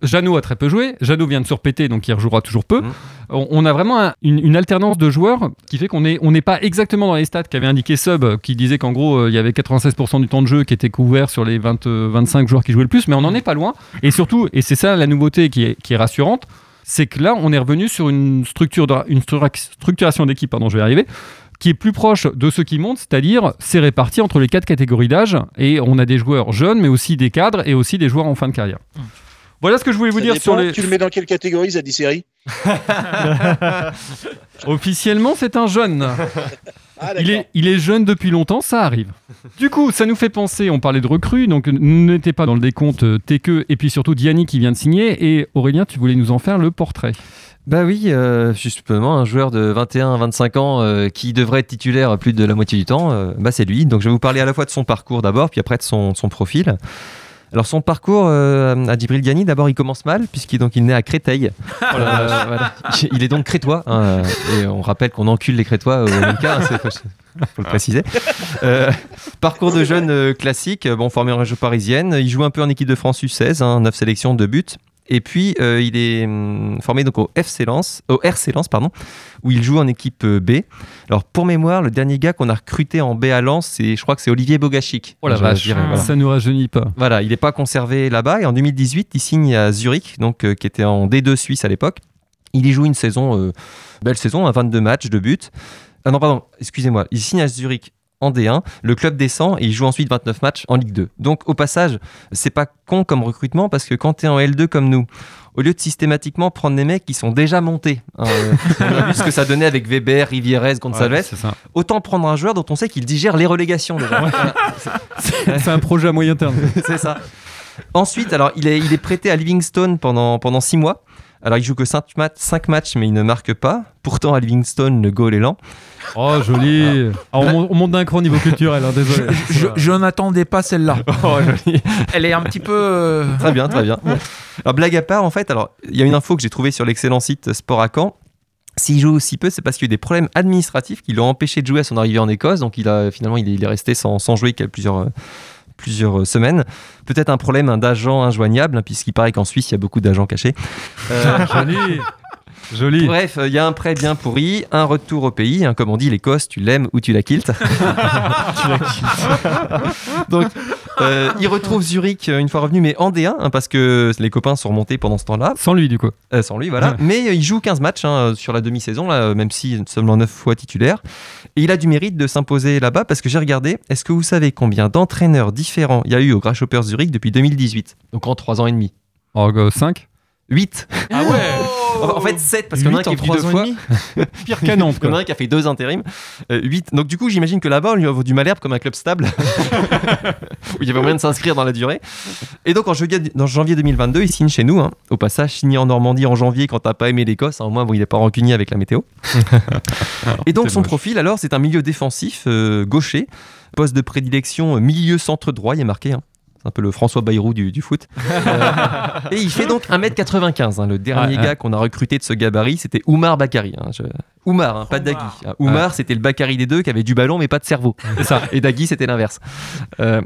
Jeannot a très peu joué. Jeannot vient de se repéter, donc il rejouera toujours peu. Mm. On, on a vraiment un- une, une alternance de joueurs qui fait qu'on n'est on n'est pas exactement dans les stats qu'avait indiqué Sub, qui disait qu'en gros, euh, il y avait 96% du temps de jeu qui était couvert sur les 20, euh, 25 joueurs qui jouaient le plus, mais on n'en est pas loin. Et surtout, et c'est ça la nouveauté qui est, qui est rassurante, c'est que là, on est revenu sur une, structure de- une stru- structuration d'équipe, pardon, je vais y arriver, qui est plus proche de ceux qui montent, c'est-à-dire c'est réparti entre les quatre catégories d'âge, et on a des joueurs jeunes, mais aussi des cadres, et aussi des joueurs en fin de carrière. Voilà ce que je voulais vous Ça dire dépend, sur les... Tu le mets dans quelle catégorie, Zadie Série Officiellement, c'est un jeune. Ah, Il est, il est jeune depuis longtemps, ça arrive. Du coup, ça nous fait penser, on parlait de recrues, donc n'était pas dans le décompte euh, Teke et puis surtout Diani qui vient de signer. Et Aurélien, tu voulais nous en faire le portrait. Bah oui, euh, justement, un joueur de 21-25 ans euh, qui devrait être titulaire plus de la moitié du temps, euh, bah c'est lui. Donc je vais vous parler à la fois de son parcours d'abord, puis après de son, son profil. Alors son parcours euh, à Djibril Diani, d'abord il commence mal puisqu'il donc il naît à Créteil. Euh, voilà. Il est donc crétois hein, euh, et on rappelle qu'on encule les crétois au même cas, hein, c'est- faut, le préciser. Euh, parcours de jeune euh, classique, bon formé en région parisienne, il joue un peu en équipe de France U16, hein, 9 sélections, 2 buts. Et puis euh, il est hum, formé donc au FC Lens, au RC Lens pardon, où il joue en équipe euh, B. Alors pour mémoire, le dernier gars qu'on a recruté en B à Lens, c'est je crois que c'est Olivier Bogachic. Oh la vache, dirais, voilà. ça nous rajeunit pas. Voilà, il n'est pas conservé là-bas et en 2018, il signe à Zurich, donc euh, qui était en D2 suisse à l'époque. Il y joue une saison, euh, belle saison, à 22 matchs, de buts. Ah non, pardon, excusez-moi. Il signe à Zurich en D1, le club descend et il joue ensuite 29 matchs en Ligue 2. Donc au passage, c'est pas con comme recrutement parce que quand tu es en L2 comme nous, au lieu de systématiquement prendre des mecs qui sont déjà montés, hein, on a vu ce que ça donnait avec Weber, Ouais, c'est ça. autant prendre un joueur dont on sait qu'il digère les relégations déjà. C'est un projet à moyen terme. c'est ça. Ensuite, alors, il est, il est prêté à Livingstone pendant, pendant six mois. Alors, il joue que 5 matchs, cinq matchs, mais il ne marque pas. Pourtant, à Livingstone, le goal est lent. Oh, joli. Ah, on, monte- on monte d'un cran niveau culturel, hein, désolé. Je, je n'attendais pas celle-là. Oh, joli. Elle est un petit peu. euh, Très bien, très bien. Alors, blague à part, en fait, alors, il y a une info que j'ai trouvée sur l'excellent site Sport à Caen. S'il joue aussi peu, c'est parce qu'il y a eu des problèmes administratifs qui l'ont empêché de jouer à son arrivée en Écosse. Donc, il a, finalement, il est, il est resté sans, sans jouer quelques- plusieurs, euh, plusieurs euh, semaines. Peut-être un problème hein, d'agent injoignable, hein, puisqu'il paraît qu'en Suisse, il y a beaucoup d'agents cachés. Euh, Joli. Joli. Bref, il y a un prêt bien pourri, un retour au pays. hein, comme on dit, l'Écosse, tu l'aimes ou tu la quiltes. Donc, euh, il retrouve Zurich euh, une fois revenu, mais en D1, hein, parce que les copains sont remontés pendant ce temps-là. Sans lui, du coup. Euh, sans lui, voilà. Ouais. Mais euh, il joue 15 matchs hein, sur la demi-saison, là, même si seulement 9 fois titulaire. Et il a du mérite de s'imposer là-bas, parce que j'ai regardé, est-ce que vous savez combien d'entraîneurs différents il y a eu au Grasshopper Zurich depuis 2018 Donc en 3 ans et demi. Oh, 5 8 Ah ouais En en fait, 7, parce qu'il y en a un qui est venu deux fois. Pire Nantes, Il y en a un qui a fait deux intérims. 8. Donc, du coup, j'imagine que là-bas, on lui a du Malherbe comme un club stable. où il y avait moyen de s'inscrire dans la durée. Et donc, en janvier, dans janvier 2022, il signe chez nous. hein. Au passage, signé en Normandie en janvier quand t'as pas aimé l'Écosse. hein. Au moins, bon, il n'est pas rancunier avec la météo. Et donc, son moche. profil, alors, c'est un milieu défensif euh, gaucher. Poste de prédilection euh, milieu centre droit, il est marqué. hein. C'est un peu le François Bayrou du, du foot. Euh, et il fait donc 1m95. hein. Le dernier gars qu'on a recruté de ce gabarit, c'était Oumar Bakari. hein. Je- Oumar, hein, pas Dagui. Ah, Oumar, c'était le Bakari des deux qui avait du ballon mais pas de cerveau. Ça. Et Dagui, c'était l'inverse. Euh,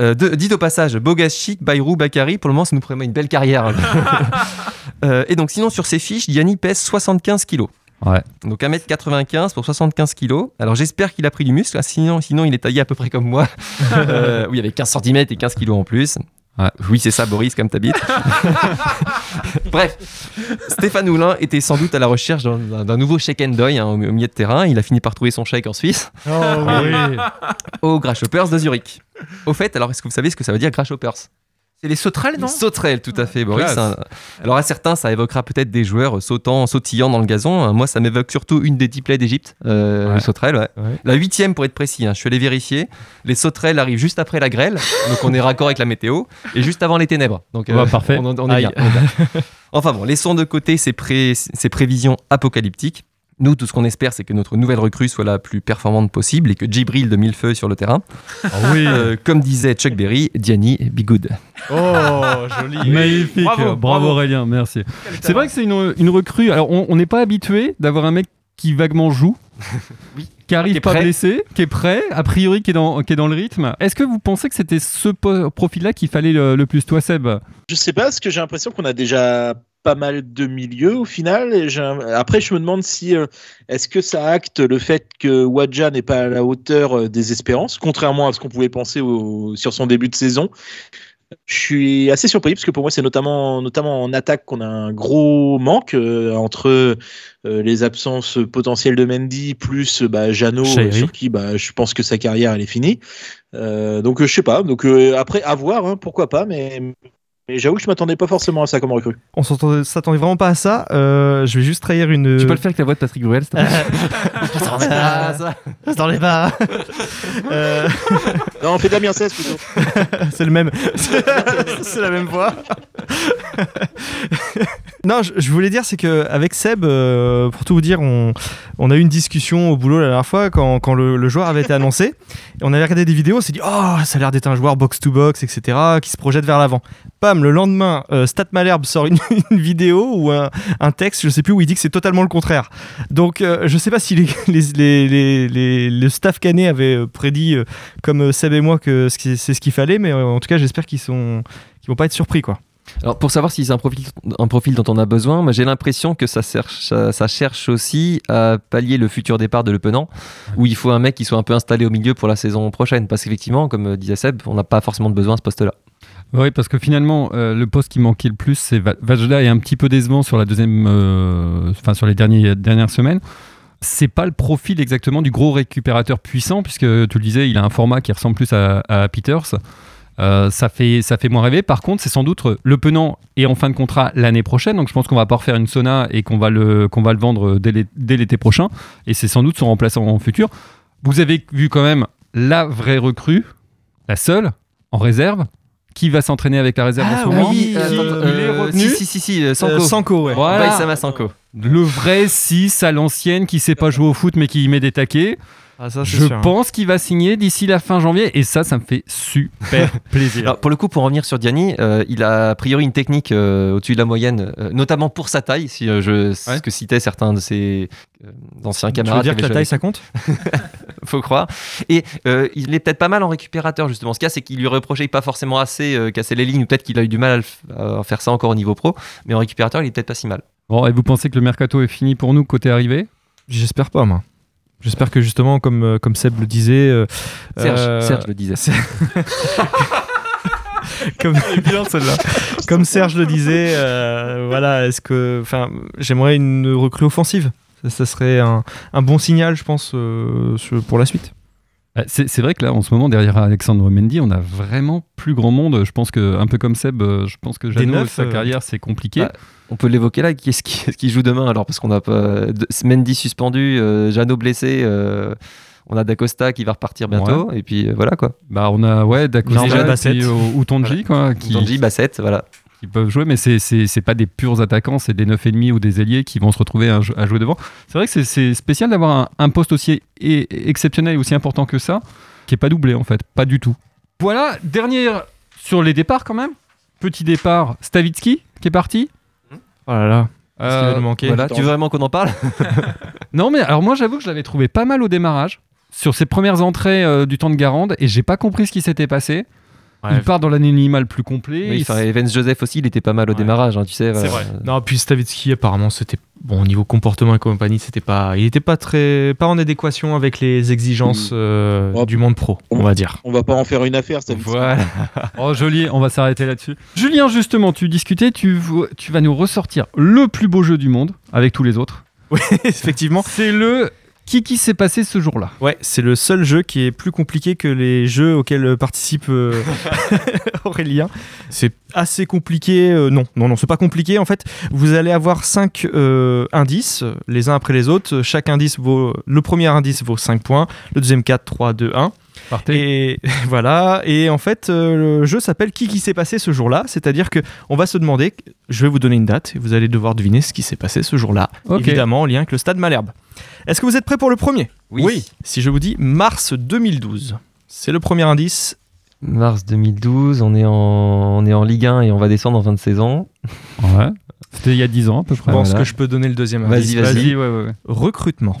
euh, de- dites au passage, Bogachic, Bayrou, Bakari, pour le moment, ça nous promet une belle carrière. Euh, et donc, sinon, sur ses fiches, Diani pèse 75 kilos. Ouais. Donc 1m95 pour 75 kilos. Alors j'espère qu'il a pris du muscle, hein, sinon, sinon il est taillé à peu près comme moi. Euh, oui, avec 15 cm et 15 kilos en plus. Ouais. Oui, c'est ça, Boris, comme t'habites. Bref, Stéphane Houlin était sans doute à la recherche d'un- nouveau shake and doy hein, au, au milieu de terrain. Il a fini par trouver son shake en Suisse, Oh, oui. au Grasshoppers de Zurich. Au fait, alors est-ce que vous savez ce que ça veut dire Grasshoppers? C'est les sauterelles, non? Sauterelle, tout à fait, Boris. Alors à certains, ça évoquera peut-être des joueurs sautant, sautillant dans le gazon. Euh, Moi, ça m'évoque surtout une des dix plaies d'Égypte, euh, Ouais. le sauterelle. ouais. Ouais. La huitième, pour être précis. hein. Je suis allé vérifier. Les sauterelles arrivent juste après la grêle, donc on est raccord avec la météo, et juste avant les ténèbres. Donc euh, Ouais, parfait. On, on est Aïe. bien. on est bien. enfin bon, laissons de côté ces, pré- ces prévisions apocalyptiques. Nous, tout ce qu'on espère, c'est que notre nouvelle recrue soit la plus performante possible et que Djibril de Millefeuille sur le terrain. Ah oui. Euh, comme disait Chuck Berry, Diani, be good. Oh, joli. Magnifique. Bravo, Bravo, bravo. Aurélien, merci. C'est vrai que c'est une, une recrue. Alors, on n'est pas habitué d'avoir un mec qui vaguement joue. Qui arrive Qui est pas prêt. blessé, qui est prêt, a priori qui est dans, qui est dans le rythme. Est-ce que vous pensez que c'était ce profil-là qu'il fallait le, le plus, toi Seb? Je sais pas, parce que j'ai l'impression qu'on a déjà pas mal de milieux au final. Et Après, je me demande si euh, est-ce que ça acte le fait que Wadja n'est pas à la hauteur euh, des espérances, contrairement à ce qu'on pouvait penser au- sur son début de saison? Je suis assez surpris parce que pour moi, c'est notamment, notamment en attaque qu'on a un gros manque euh, entre euh, les absences potentielles de Mendy plus bah, Jeannot, sur qui bah, je pense que sa carrière elle est finie. Euh, donc je sais pas. Donc après, à voir, hein, pourquoi pas, mais Mais j'avoue que je m'attendais pas forcément à ça comme recrue. On s'attendait vraiment pas à ça. Euh, je vais juste trahir une. Tu peux le faire avec la voix de Patrick Bruel, s'il te plaît ça. Je t'en ai pas. Euh, Non, on fait Damien 16 plutôt. c'est le même. c'est la même voix. non, je, je voulais dire, c'est que avec Seb, euh, pour tout vous dire, on, on a eu une discussion au boulot la dernière fois quand, quand le, le joueur avait été annoncé. Et on avait regardé des vidéos, on s'est dit, oh, ça a l'air d'être un joueur box-to-box, etc., qui se projette vers l'avant. Pam, le lendemain, euh, Stat Malherbe sort une, vidéo ou un, texte, je sais plus, où il dit que c'est totalement le contraire. Donc, euh, je sais pas si le staff canet avait euh, prédit, euh, comme Seb et moi, que c'est ce qu'il fallait, mais en tout cas, j'espère qu'ils sont, vont pas être surpris, quoi. Alors pour savoir si c'est un profil, un profil dont on a besoin, j'ai l'impression que ça cherche, ça, cherche aussi à pallier le futur départ de Le Penant, où il faut un mec qui soit un peu installé au milieu pour la saison prochaine. Parce qu'effectivement, comme disait Seb, on n'a pas forcément de besoin à ce poste-là. Oui, parce que finalement, euh, le poste qui manquait le plus, c'est Va- Vajda est un petit peu décevant sur la deuxième, euh, enfin sur les derniers, dernières semaines. C'est pas le profil exactement du gros récupérateur puissant, puisque tu le disais, il a un format qui ressemble plus à, Peters. Euh, ça, fait, ça fait moins rêver. Par contre, c'est sans doute le Penant est en fin de contrat l'année prochaine, donc je pense qu'on va pas refaire une Sona et qu'on va le, va le vendre dès l'été prochain. Et c'est sans doute son remplaçant en futur. Vous avez vu quand même la vraie recrue, la seule, en réserve, qui va s'entraîner avec la réserve Ah en ce moment. oui, euh, il est Euh, retenu. si, si, si, si, euh, Sanko. Euh, Sanko, ouais. Voilà. Baisama Sanko. Le vrai 6 à l'ancienne qui sait pas jouer au foot mais qui y met des taquets. Ah, ça, Je sûr. pense qu'il va signer d'ici la fin janvier et ça, ça me fait super plaisir. Alors, pour le coup, pour revenir sur Diani, euh, il a a priori une technique euh, au-dessus de la moyenne, euh, notamment pour sa taille, si euh, je ce Ouais. que citaient certains de ses euh, anciens Tu veux camarades. dire que la taille, joué ça compte? Faut croire. Et euh, il est peut-être pas mal en récupérateur, justement. Ce cas, c'est qu'il lui reprochait pas forcément assez euh, casser les lignes, ou peut-être qu'il a eu du mal à, à faire ça encore au niveau pro, mais en récupérateur, il est peut-être pas si mal. Bon, et vous pensez que le mercato est fini pour nous côté arrivé J'espère pas, moi. J'espère que justement, comme, euh, comme Seb le disait. euh, Serge, euh, Serge le disait. comme, comme Serge le disait, euh, voilà, est-ce que, enfin, j'aimerais une recrue offensive. Ça, ça serait un, un bon signal, je pense, euh, pour la suite. Euh, C'est c'est vrai que là, en ce moment, derrière Alexandre Mendy, on a vraiment plus grand monde. Je pense que, un peu comme Seb, je pense que Jeannot, sa carrière, c'est compliqué. Ah, On peut l'évoquer là. Qui est-ce qui, joue demain alors Parce qu'on n'a pas. de- Mendy suspendu, euh, Jeannot blessé. euh, on a Dacosta qui va repartir bientôt. Et puis euh, voilà quoi. Bah, on a ouais, Dacosta et euh, ou Tonji, quoi, qui, Tanji, Bassett, voilà. qui peuvent jouer, mais c'est- c'est pas des purs attaquants, c'est des 9,5 ou des ailiers qui vont se retrouver à, jou- à jouer devant. C'est vrai que c'est- spécial d'avoir un, un poste aussi e- exceptionnel et aussi important que ça, qui est pas doublé en fait, pas du tout. Voilà, dernière sur les départs quand même. Petit départ, Stavitsky qui est parti. Oh là là, ce qui va Euh, nous manquer. Voilà. Attends. Tu veux vraiment qu'on en parle non mais alors moi j'avoue que je l'avais trouvé pas mal au démarrage sur ses premières entrées euh, du temps de Garande et j'ai pas compris ce qui s'était passé. Ouais. Il part dans l'anonymat le plus complet. Oui, il enfin, Evans Joseph aussi, il était pas mal au Ouais. démarrage, hein, tu sais. C'est euh, vrai. Non, puis Stavitsky, apparemment, c'était bon au niveau comportement et compagnie, c'était pas, il était pas très, pas en adéquation avec les exigences euh, Hop. du monde pro, on va dire. On va pas en faire une affaire, ça Voilà. oh, joli, on va s'arrêter là-dessus. Julien, justement, tu discutais, tu, tu vas nous ressortir le plus beau jeu du monde avec tous les autres. Oui, effectivement. C'est le qui qui s'est passé ce jour-là. Ouais, c'est le seul jeu qui est plus compliqué que les jeux auxquels euh, participe euh, Aurélien. C'est assez compliqué. euh, non, non, non, c'est pas compliqué. En fait, vous allez avoir cinq euh, indices, euh, les uns après les autres. Chaque indice vaut. Le premier indice vaut 5 points, le deuxième 4, 3, 2, 1. Partez. Et voilà. Et en fait, euh, le jeu s'appelle Qui qui s'est passé ce jour-là? C'est-à-dire que on va se demander. Je vais vous donner une date et vous allez devoir deviner ce qui s'est passé ce jour-là. Évidemment, en lien avec le stade Malherbe. Est-ce que vous êtes prêts pour le premier Oui. Si je vous dis mars 2012, c'est le premier indice. Mars 2012, on est, en, on est en Ligue 1 et on va descendre en fin de saison. Ouais. C'était il y a 10 ans à peu près. Je pense voilà. que je peux donner le deuxième Vas-y, indice. vas-y. ouais, ouais, ouais. Recrutement.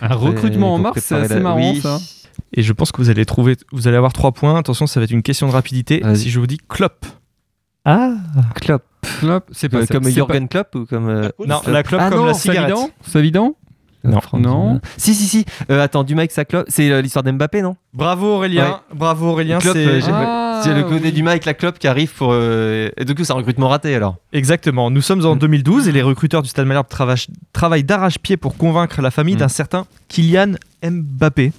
Un recrutement en mars, c'est assez la- marrant, oui. ça. Et je pense que vous allez trouver, vous allez avoir trois points. Attention, ça va être une question de rapidité. Vas-y. Si je vous dis Klopp. Ah, Klopp. Klopp, c'est pas Euh, ça- comme Jürgen Klopp ou comme. euh, Non, Klopp. la Klopp Ah comme non, la pas- cigarette. Savidan Non. Non. Si, si, si. Euh, attends, Dumas avec sa Klopp. C'est euh, l'histoire d'Mbappé, non? Bravo Aurélien. Bravo Aurélien. C'est- euh, j'ai- Ah, C'est le côté oui. Dumas avec la Klopp qui arrive pour. euh, Et du coup, c'est un recrutement raté alors. Exactement. Nous sommes en Mm. 2012 et les recruteurs du Stade Malherbe travaillent, travaillent d'arrache-pied pour convaincre la famille Mm. d'un certain Kylian Mbappé.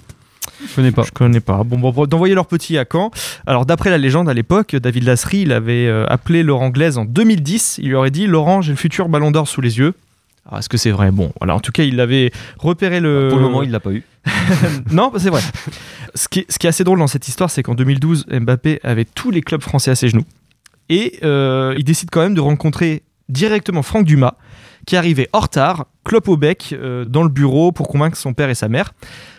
Je connais pas. Je connais pas. Bon, bon, bon, d'envoyer leur petit à Caen. Alors, d'après la légende, à l'époque, David Lasserie, il avait euh, appelé Laurent Glaise en 2010. Il lui aurait dit Laurent, j'ai le futur ballon d'or sous les yeux. Alors, est-ce que c'est vrai? Bon, voilà. En tout cas, il avait repéré le. Pour le moment, il l'a pas eu. non, bah, c'est vrai. Ce qui, est, ce qui est assez drôle dans cette histoire, c'est qu'en 2012, Mbappé avait tous les clubs français à ses genoux. Et euh, il décide quand même de rencontrer directement Franck Dumas, qui arrivait en retard, clope au bec, euh, dans le bureau pour convaincre son père et sa mère.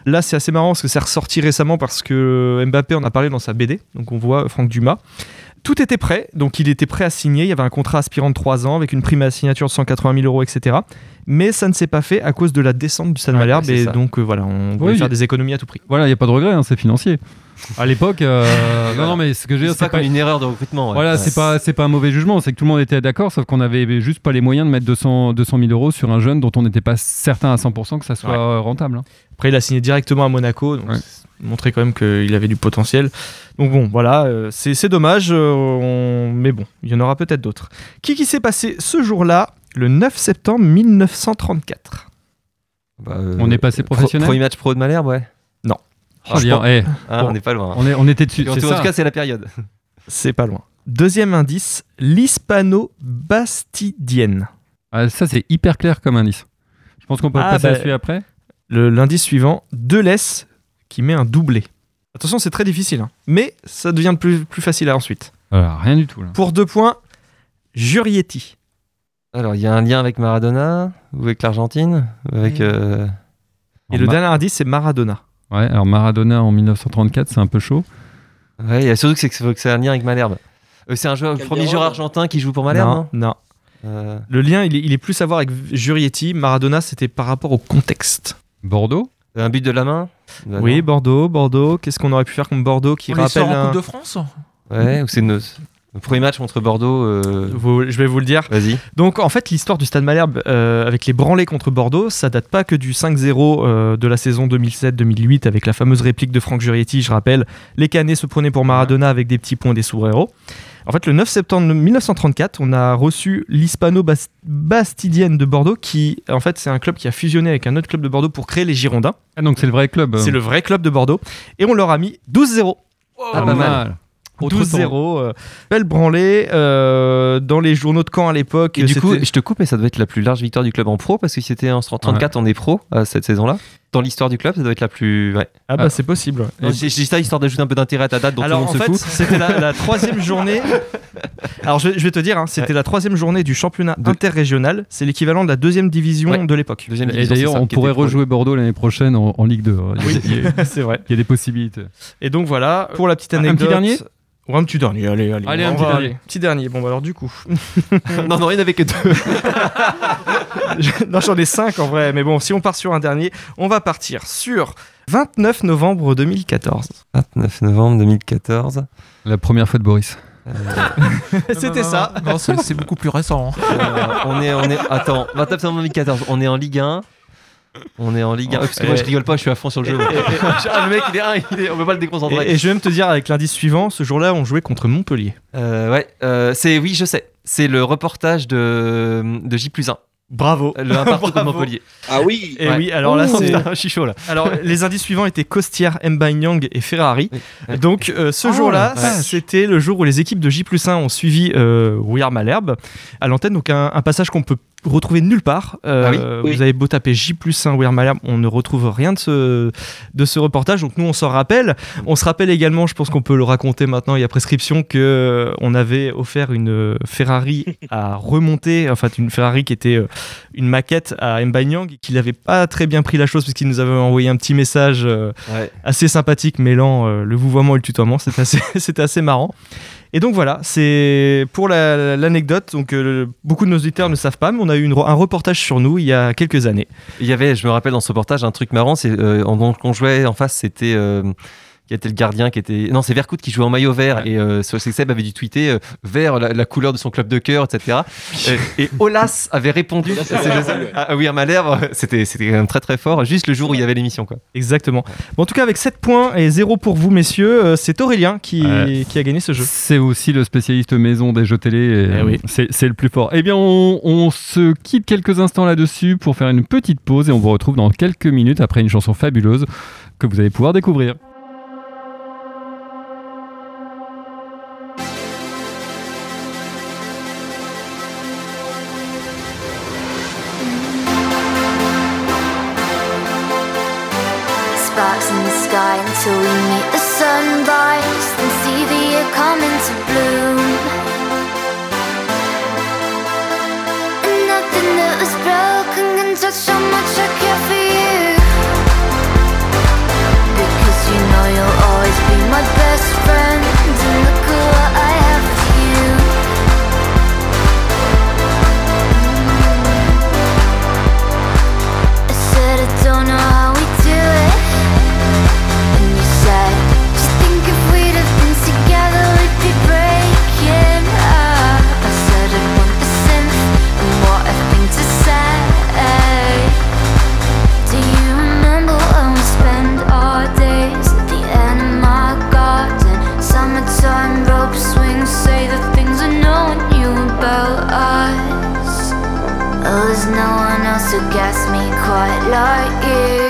Là, c'est assez marrant parce que c'est ressorti récemment parce que Mbappé en a parlé dans sa BD. Donc on voit Franck Dumas. Tout était prêt, donc il était prêt à signer. Il y avait un contrat aspirant de 3 ans avec une prime à signature de 180 000 euros, etc. Mais ça ne s'est pas fait à cause de la descente du Stade Ouais, Malherbe. et ça. donc euh, voilà, on voulait Oui. faire des économies à tout prix. Voilà, il n'y a pas de regret, hein, c'est financier. À l'époque, euh, non, non, mais ce que je veux dire, C'est pas c'est pas. une erreur de recrutement. ouais. Voilà, Ouais. c'est pas c'est pas un mauvais jugement, c'est que tout le monde était d'accord, sauf qu'on avait juste pas les moyens de mettre 200 200 000 euros sur un jeune dont on n'était pas certain à 100% que ça soit Ouais. rentable. hein. Après, il a signé directement à Monaco, donc Montrer quand même qu'il avait du potentiel. Donc bon, voilà, euh, c'est c'est dommage, euh, on- mais bon, il y en aura peut-être d'autres. Qui qui s'est passé ce jour-là, le 9 septembre 1934 Bah, euh, On est passé pro- professionnel Premier match pro de Malherbe, ouais. Oh, dis donc, eh, Ah, Bon. On n'est pas loin. on, est, on était dessus. En tout cas, c'est la période. C'est pas loin. Deuxième indice, l'hispano-bastidienne. Ah, ça, c'est hyper clair comme indice. Je pense qu'on peut Ah, passer à bah, celui après. Le L'indice suivant, Deleuze qui met un doublé. Attention, c'est très difficile, hein, mais ça devient de plus, plus facile à ensuite. Rien du tout. Là. Pour deux points, Jurietti. Alors, il y a un lien avec Maradona ou avec l'Argentine ou avec. euh, Et le dernier indice, c'est Maradona. Ouais, alors Maradona en 1934, c'est un peu chaud. Ouais, surtout que c'est que c'est un lien avec Malherbe. Euh, c'est un joueur, le premier joueur argentin qui joue pour Malherbe, non, non, non. Euh, Le lien, il est, il est plus à voir avec Jurietti. Maradona, c'était par rapport au contexte. Bordeaux? Un but de la main? Bah, oui, non. Bordeaux, Bordeaux. Qu'est-ce qu'on aurait pu faire comme Bordeaux qui On les rappelle sort en un- Coupe de France Ouais, ou c'est nos- le premier match contre Bordeaux. euh, Vous- Je vais vous le dire. Vas-y. Donc, en fait, l'histoire du Stade Malherbe euh, avec les branlés contre Bordeaux, ça date pas que du 5-0 euh, de la saison 2007-2008 avec la fameuse réplique de Franck Jurietti. Je rappelle, les Canets se prenaient pour Maradona avec des petits points et des soubreros. En fait, le 9 septembre 1934, on a reçu l'Hispano-Bastidienne de Bordeaux, qui, en fait, c'est un club qui a fusionné avec un autre club de Bordeaux pour créer les Girondins. Ah, donc c'est le vrai club. C'est le vrai club de Bordeaux. Et on leur a mis 12-0. Ah, pas mal. Autre 12-0. euh, belle branlée euh, dans les journaux de Caen à l'époque. Et du coup, je te coupe, et ça doit être la plus large victoire du club en pro, parce que si c'était en 34, on est pro euh, cette saison-là. Dans l'histoire du club, ça doit être la plus. Ouais. ah bah Ah. c'est possible. ouais. J'ai dit ça histoire d'ajouter un peu d'intérêt à ta date dont Alors tout en le monde fait, se fout. c'était la, la troisième journée. Alors je, je vais te dire, hein, c'était la troisième journée du championnat De- interrégional. C'est l'équivalent de la deuxième division Ouais. de l'époque. Et d'ailleurs, on pourrait rejouer Bordeaux l'année prochaine en, en Ligue 2. Il y a- Oui, c'est vrai. il y a des possibilités. Et donc voilà, pour la petite Un- un anecdote. petit dernier Ouais, un petit dernier, allez, allez. Allez, un petit dernier. Petit dernier, bon bah alors du coup. non, non, il n'y en avait que deux. Non, j'en ai 5 en vrai, mais bon, si on part sur un dernier, on va partir sur 29 novembre 2014. 29 novembre 2014. La première fois de Boris. C'était Non, non, ça. Non, c'est beaucoup plus récent. hein. Euh, on est, on est, attends, 29 novembre 2014. On est en Ligue 1. On est en Ligue 1. parce que moi, je rigole pas, je suis à fond sur le jeu. Ah, le mec, il est, un, il est- on peut pas le déconcentrer. Et, et je vais même te dire avec l'indice suivant, ce jour-là, on jouait contre Montpellier. Euh, ouais, euh, c'est, oui, je sais. C'est le reportage de, de J plus 1. Bravo. Le 1 partout de. Montpellier. Ah oui Et Ouais. oui, alors là, c'est. putain, je suis chaud là. Alors, les indices suivants étaient Costière, Mbanyang et Ferrari. Donc, euh, ce Oh, jour-là, c'était le jour où les équipes de J 1 ont suivi euh, We Are Malherbe à l'antenne. Donc, un, un passage qu'on peut retrouver nulle part. Euh, Ah oui Oui. Vous avez beau taper J 1 We Are Malherbe, on ne retrouve rien de ce, de ce reportage. Donc, nous, on s'en rappelle. On se rappelle également, je pense qu'on peut le raconter maintenant, il y a prescription, que euh, on avait offert une Ferrari à remonter, enfin, une Ferrari qui était euh, une maquette à Mbanyang, qu'il n'avait pas très bien pris la chose parce qu'il nous avait envoyé un petit message euh, Ouais. assez sympathique mêlant euh, le vouvoiement et le tutoiement. C'était assez, c'était assez marrant. Et donc voilà, c'est pour la- l'anecdote. Donc euh, beaucoup de nos auditeurs ne savent pas, mais on a eu un reportage sur nous il y a quelques années. Il y avait, je me rappelle dans ce reportage, un truc marrant. C'est euh, on jouait en face, c'était qui était le gardien, qui était. Non, c'est Vercoute qui jouait en maillot vert. Et euh, Seb avait dû tweeter euh, vert, la, couleur de son club de cœur, etc. Euh, et, Olas avait répondu. Ah, oui, à ma lèvre, c'était quand même très très fort, juste le jour où il y avait l'émission. quoi. Exactement. En tout cas, avec 7 points et 0 pour vous, messieurs, euh, c'est Aurélien qui, qui a gagné ce jeu. C'est aussi le spécialiste maison des jeux télé. Eh c'est le plus fort. Eh bien, on se quitte quelques instants là-dessus pour faire une petite pause et on vous retrouve dans quelques minutes après une chanson fabuleuse que vous allez pouvoir découvrir. gets me quite like you.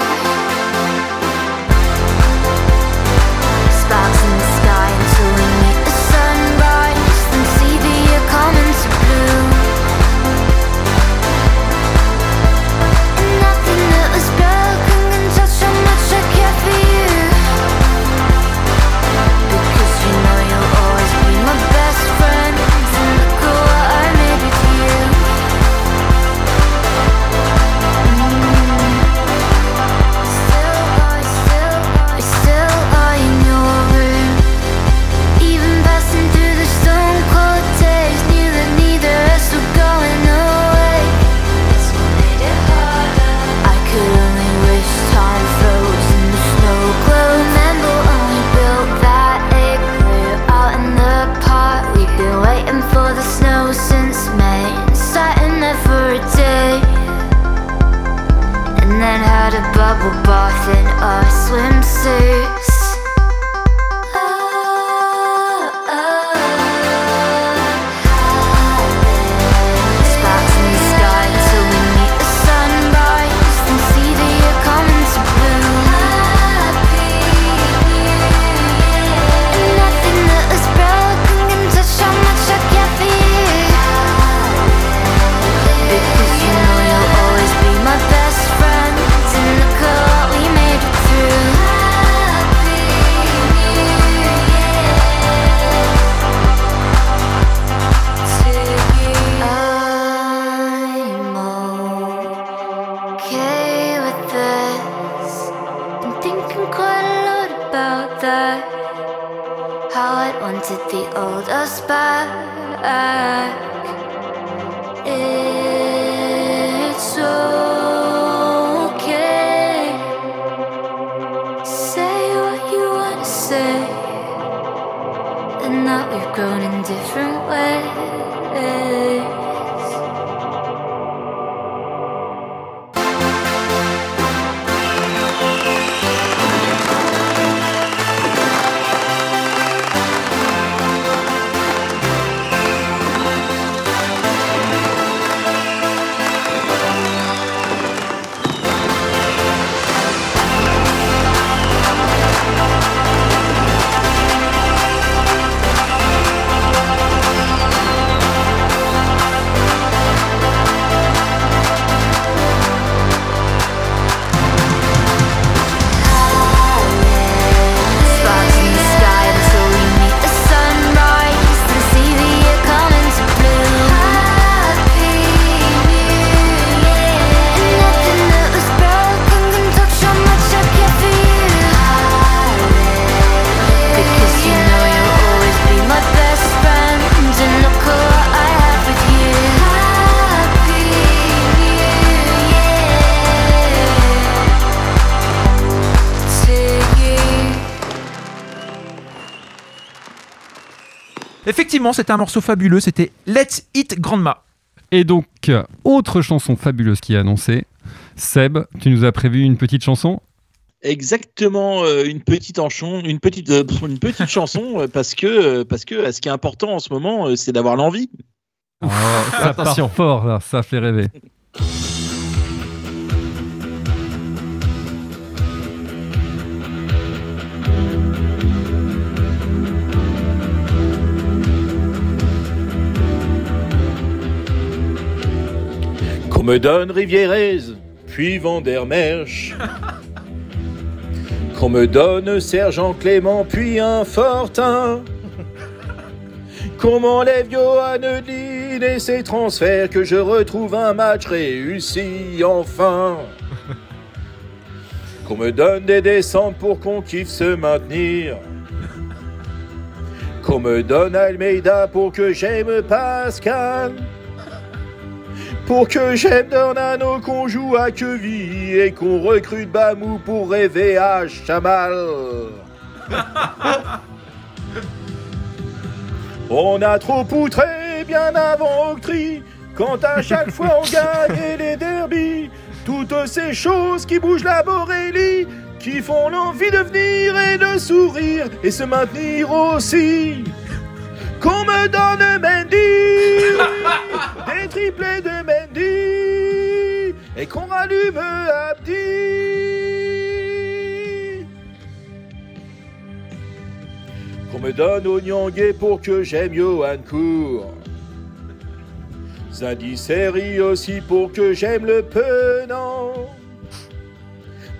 How I wanted the old us back. It's okay. Say what you want to say, and that we've grown in different ways. Effectivement, c'était un morceau fabuleux, c'était Let's Eat Grandma. Et donc, autre chanson fabuleuse qui est annoncée. Seb, tu nous as prévu une petite chanson? Exactement, euh, une petite enchon, une petite, euh, une petite chanson euh, parce que, parce que ce qui est important en ce moment, c'est d'avoir l'envie. Oh, ça part fort là, ça fait rêver. me donne Rivierez, puis Vandermerch. Qu'on me donne Sergent Clément, puis un Fortin. Qu'on m'enlève Johan et ses transferts, que je retrouve un match réussi enfin. Qu'on me donne des descentes pour qu'on kiffe se maintenir. Qu'on me donne Almeida pour que j'aime Pascal. Pour que j'aime Dornano, qu'on joue à Queville et qu'on recrute Bamou pour rêver à Chamal. On a trop poutré bien avant Octri, quand à chaque fois on gagne les derbies. Toutes ces choses qui bougent la Borélie, qui font l'envie de venir et de sourire et se maintenir aussi. Qu'on me donne Mendy, des triplés de Mendy, et qu'on rallume Abdi. Qu'on me donne Onyangé pour que j'aime Johan Cour. Zadi Seri aussi pour que j'aime le penant.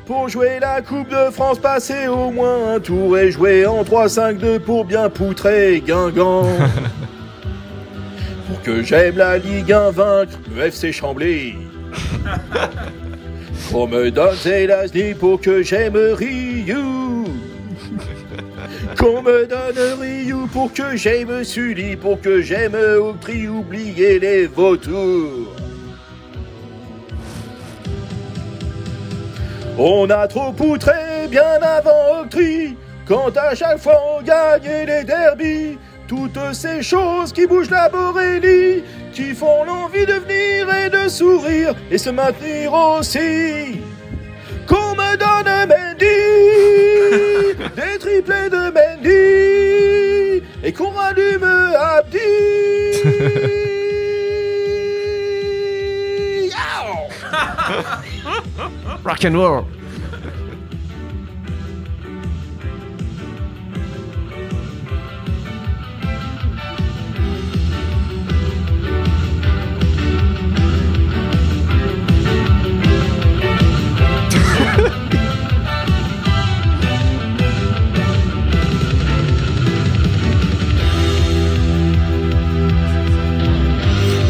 Pour jouer la Coupe de France, passer au moins un tour et jouer en 3-5-2 pour bien poutrer Guingamp. pour que j'aime la Ligue 1 vaincre le FC Chambly. Qu'on me donne Zelazny pour que j'aime Ryu. Qu'on me donne Ryu pour que j'aime Sully, pour que j'aime Octri, oublier les vautours. On a trop poutré bien avant Octri, quand à chaque fois on gagne les derbies. Toutes ces choses qui bougent la Borélie, qui font l'envie de venir et de sourire et se maintenir aussi. Qu'on me donne Mendy, des triplés de Mendy, et qu'on rallume Abdi. Rock and roll.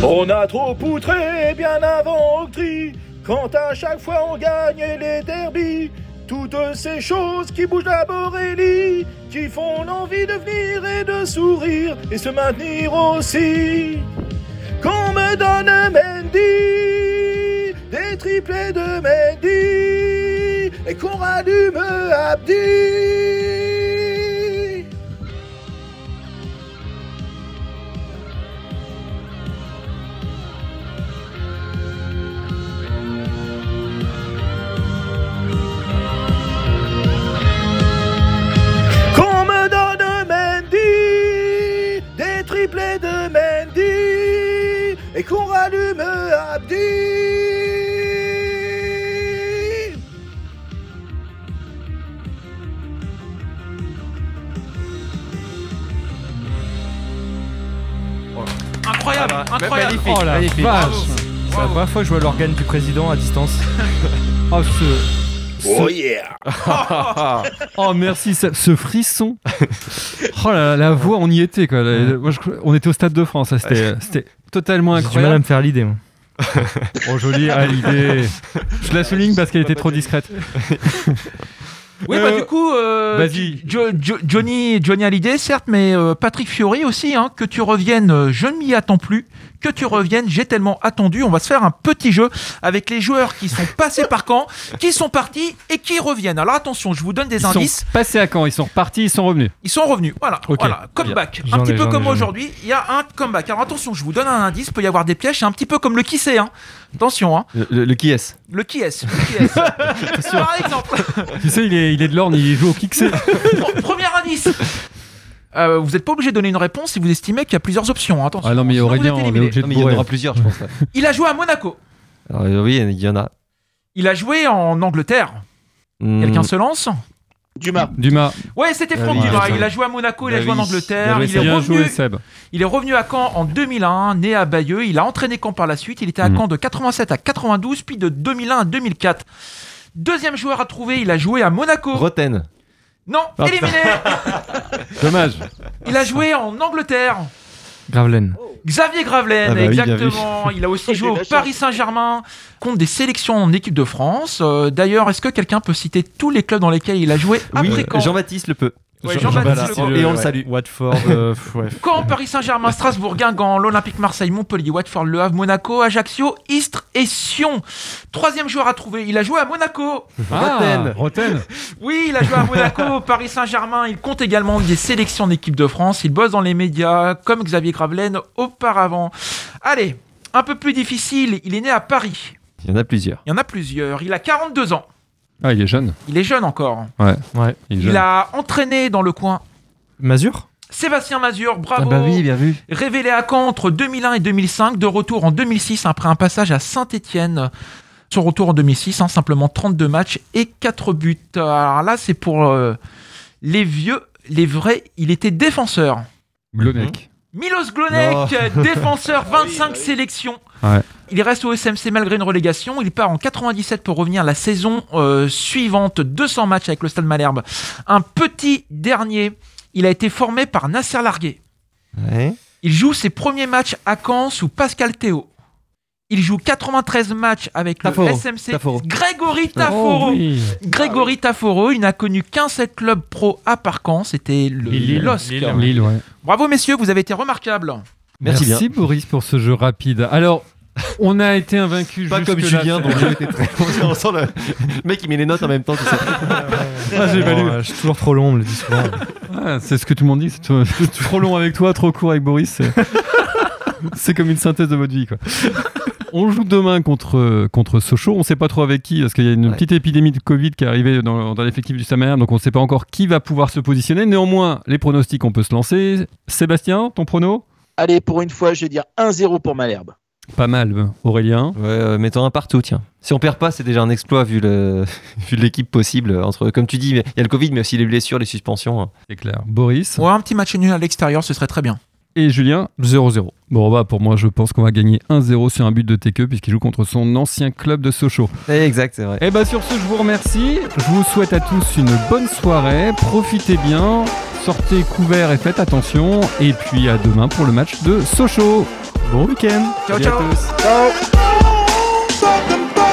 On a trop poutré bien avant Octri, quand à chaque fois on gagne les derbies. Toutes ces choses qui bougent la Borélie, qui font l'envie de venir et de sourire et se maintenir aussi. Qu'on me donne Mendy, des triplés de Mendy, et qu'on rallume Abdi. Et qu'on rallume Abdi. Incroyable, Ah bah, incroyable. magnifique, Oh la magnifique. vache C'est la première fois que je vois l'organe du président à distance. Oh, ce... Oh yeah Oh merci, ce, ce frisson. Oh la, la voix, on y était quoi. La- moi, je- on était au Stade de France, c'était totalement J'ai du mal à incroyable. me faire l'idée. moi. Oh joli, ah, l'idée. Je la souligne parce qu'elle était trop discrète. Oui, Euh, bah du coup, euh, vas-y. Jo- Jo- Johnny, Johnny Hallyday, certes, mais euh, Patrick Fiori aussi, hein, que tu reviennes, euh, je ne m'y attends plus, que tu reviennes, j'ai tellement attendu. On va se faire un petit jeu avec les joueurs qui sont passés par Caen, qui sont partis et qui reviennent. Alors attention, je vous donne des Ils indices. sont passés à quand Ils sont repartis, ils sont revenus. Ils sont revenus. Voilà, Ok. voilà. Comeback. Un petit peu comme aujourd'hui, il y a un comeback. Alors attention, je vous donne un indice, peut y avoir des pièges, c'est un petit peu comme le qui c'est. Hein. Attention, hein. Le, le- le qui est Le qui est le qui est Par exemple, Tu sais, il est, il est de l'Orne, il joue au Kixé. Bon, premier indice. Euh, vous n'êtes pas obligé de donner une réponse si vous estimez qu'il y a plusieurs options. hein. Attention. Ah non, mais Sinon, vous Aurélien, êtes on est éliminé. obligé de Non, mais il y en bourrer. aura plusieurs, je pense. ouais. Il a joué à Monaco. Alors, euh, oui, il y en a. Il a joué en Angleterre. Hmm, Quelqu'un se lance Dumas. Dumas. Ouais, c'était Franck Ah oui, Dumas. Il a joué à Monaco, il a Bah joué en oui. Angleterre. Il est, Bien revenu, joué, Seb. il est revenu à Caen en 2001, né à Bayeux. Il a entraîné Caen par la suite. Il était à Mhm. Caen de 87 à 92, puis de 2001 à 2004. Deuxième joueur à trouver, il a joué à Monaco. Roten. Non, Ah, éliminé. Dommage. Il a joué en Angleterre. Gravelaine. Xavier Gravelaine, Ah bah oui, exactement. Il a aussi joué au. Paris Saint-Germain, contre des sélections en équipe de France. Euh, D'ailleurs, est-ce que quelqu'un peut citer tous les clubs dans lesquels il a joué Oui, Jean-Baptiste le peut. Ouais, Jean-Baptiste Jean- Le Et on le salue. Watford. euh, pff, ouais. Caen, Paris Saint-Germain, Strasbourg, Guingamp, l'Olympique Marseille, Montpellier, Watford, Le Havre, Monaco, Ajaccio, Istres et Sion. Troisième joueur à trouver, il a joué à Monaco. Ah, Roten. Oui, il a joué à Monaco, Paris Saint-Germain. Il compte également des sélections d'équipe de France. Il bosse dans les médias, comme Xavier Gravelaine auparavant. Allez, un peu plus difficile, il est né à Paris. Il y en a plusieurs. Il y en a plusieurs. Il a 42 ans. Ah, il est jeune. Il est jeune encore. Ouais. Il est Il jeune. a entraîné dans le coin Mazur? Sébastien Mazur, bravo. Ah bah oui, bien vu. Révélé à Caen entre 2001 et 2005, de retour en 2006 après un passage à Saint-Étienne. Son retour en 2006, hein, simplement 32 matchs et 4 buts. Alors là, c'est pour euh, les vieux, les vrais. Il était défenseur. Glonek. Milos Glonek, défenseur, 25 sélections. Ouais. Il reste au SMC malgré une relégation. Il part en 97 pour revenir la saison euh, suivante. 200 matchs avec le Stade Malherbe. Un petit dernier. Il a été formé par Nasser Larguet. Ouais. Il joue ses premiers matchs à Caen sous Pascal Théo. Il joue 93 matchs avec le Taforo. SMC. Taforo. Grégory Taforo. Oh, oui. Grégory Taforo, il n'a connu qu'un seul club pro à part Caen, c'était le Lille. LOSC. Lille. Lille, ouais. Bravo messieurs, vous avez été remarquables. Merci Merci Boris pour ce jeu rapide. Alors, on a été invaincu Pas comme. Julien, dont le jeu était très. On sent le... mec, il met les notes en même temps. tu sais. Ah, j'ai je suis toujours trop long, on me le dit souvent. Ah, c'est ce que tout le monde dit. Trop long avec toi, trop court avec Boris. C'est, comme une synthèse de votre vie, quoi. On joue demain contre, contre Sochaux. On sait pas trop avec qui, parce qu'il y a une Ouais. petite épidémie de Covid qui est arrivée dans, dans l'effectif du Samaire, donc on ne sait pas encore qui va pouvoir se positionner. Néanmoins, les pronostics, on peut se lancer. Sébastien, ton prono? Allez, pour une fois, je vais dire 1-0 pour Malherbe. Pas mal, Aurélien. Ouais, euh, mettons un partout, tiens. Si on perd pas, c'est déjà un exploit vu le vu l'équipe possible. Entre, comme tu dis, il y a le Covid, mais aussi les blessures, les suspensions. hein. C'est clair. Boris? Ouais, un petit match nul à l'extérieur, ce serait très bien. Et Julien 0-0. Bon, bah, pour moi, je pense qu'on va gagner 1-0 sur un but de Teke, puisqu'il joue contre son ancien club de Sochaux. Exact, c'est vrai. Et bah sur ce, je vous remercie. Je vous souhaite à tous une bonne soirée. Profitez bien. Sortez couverts et faites attention. Et puis à demain pour le match de Sochaux. Bon week-end. Ciao, Salut à ciao. tous. Ciao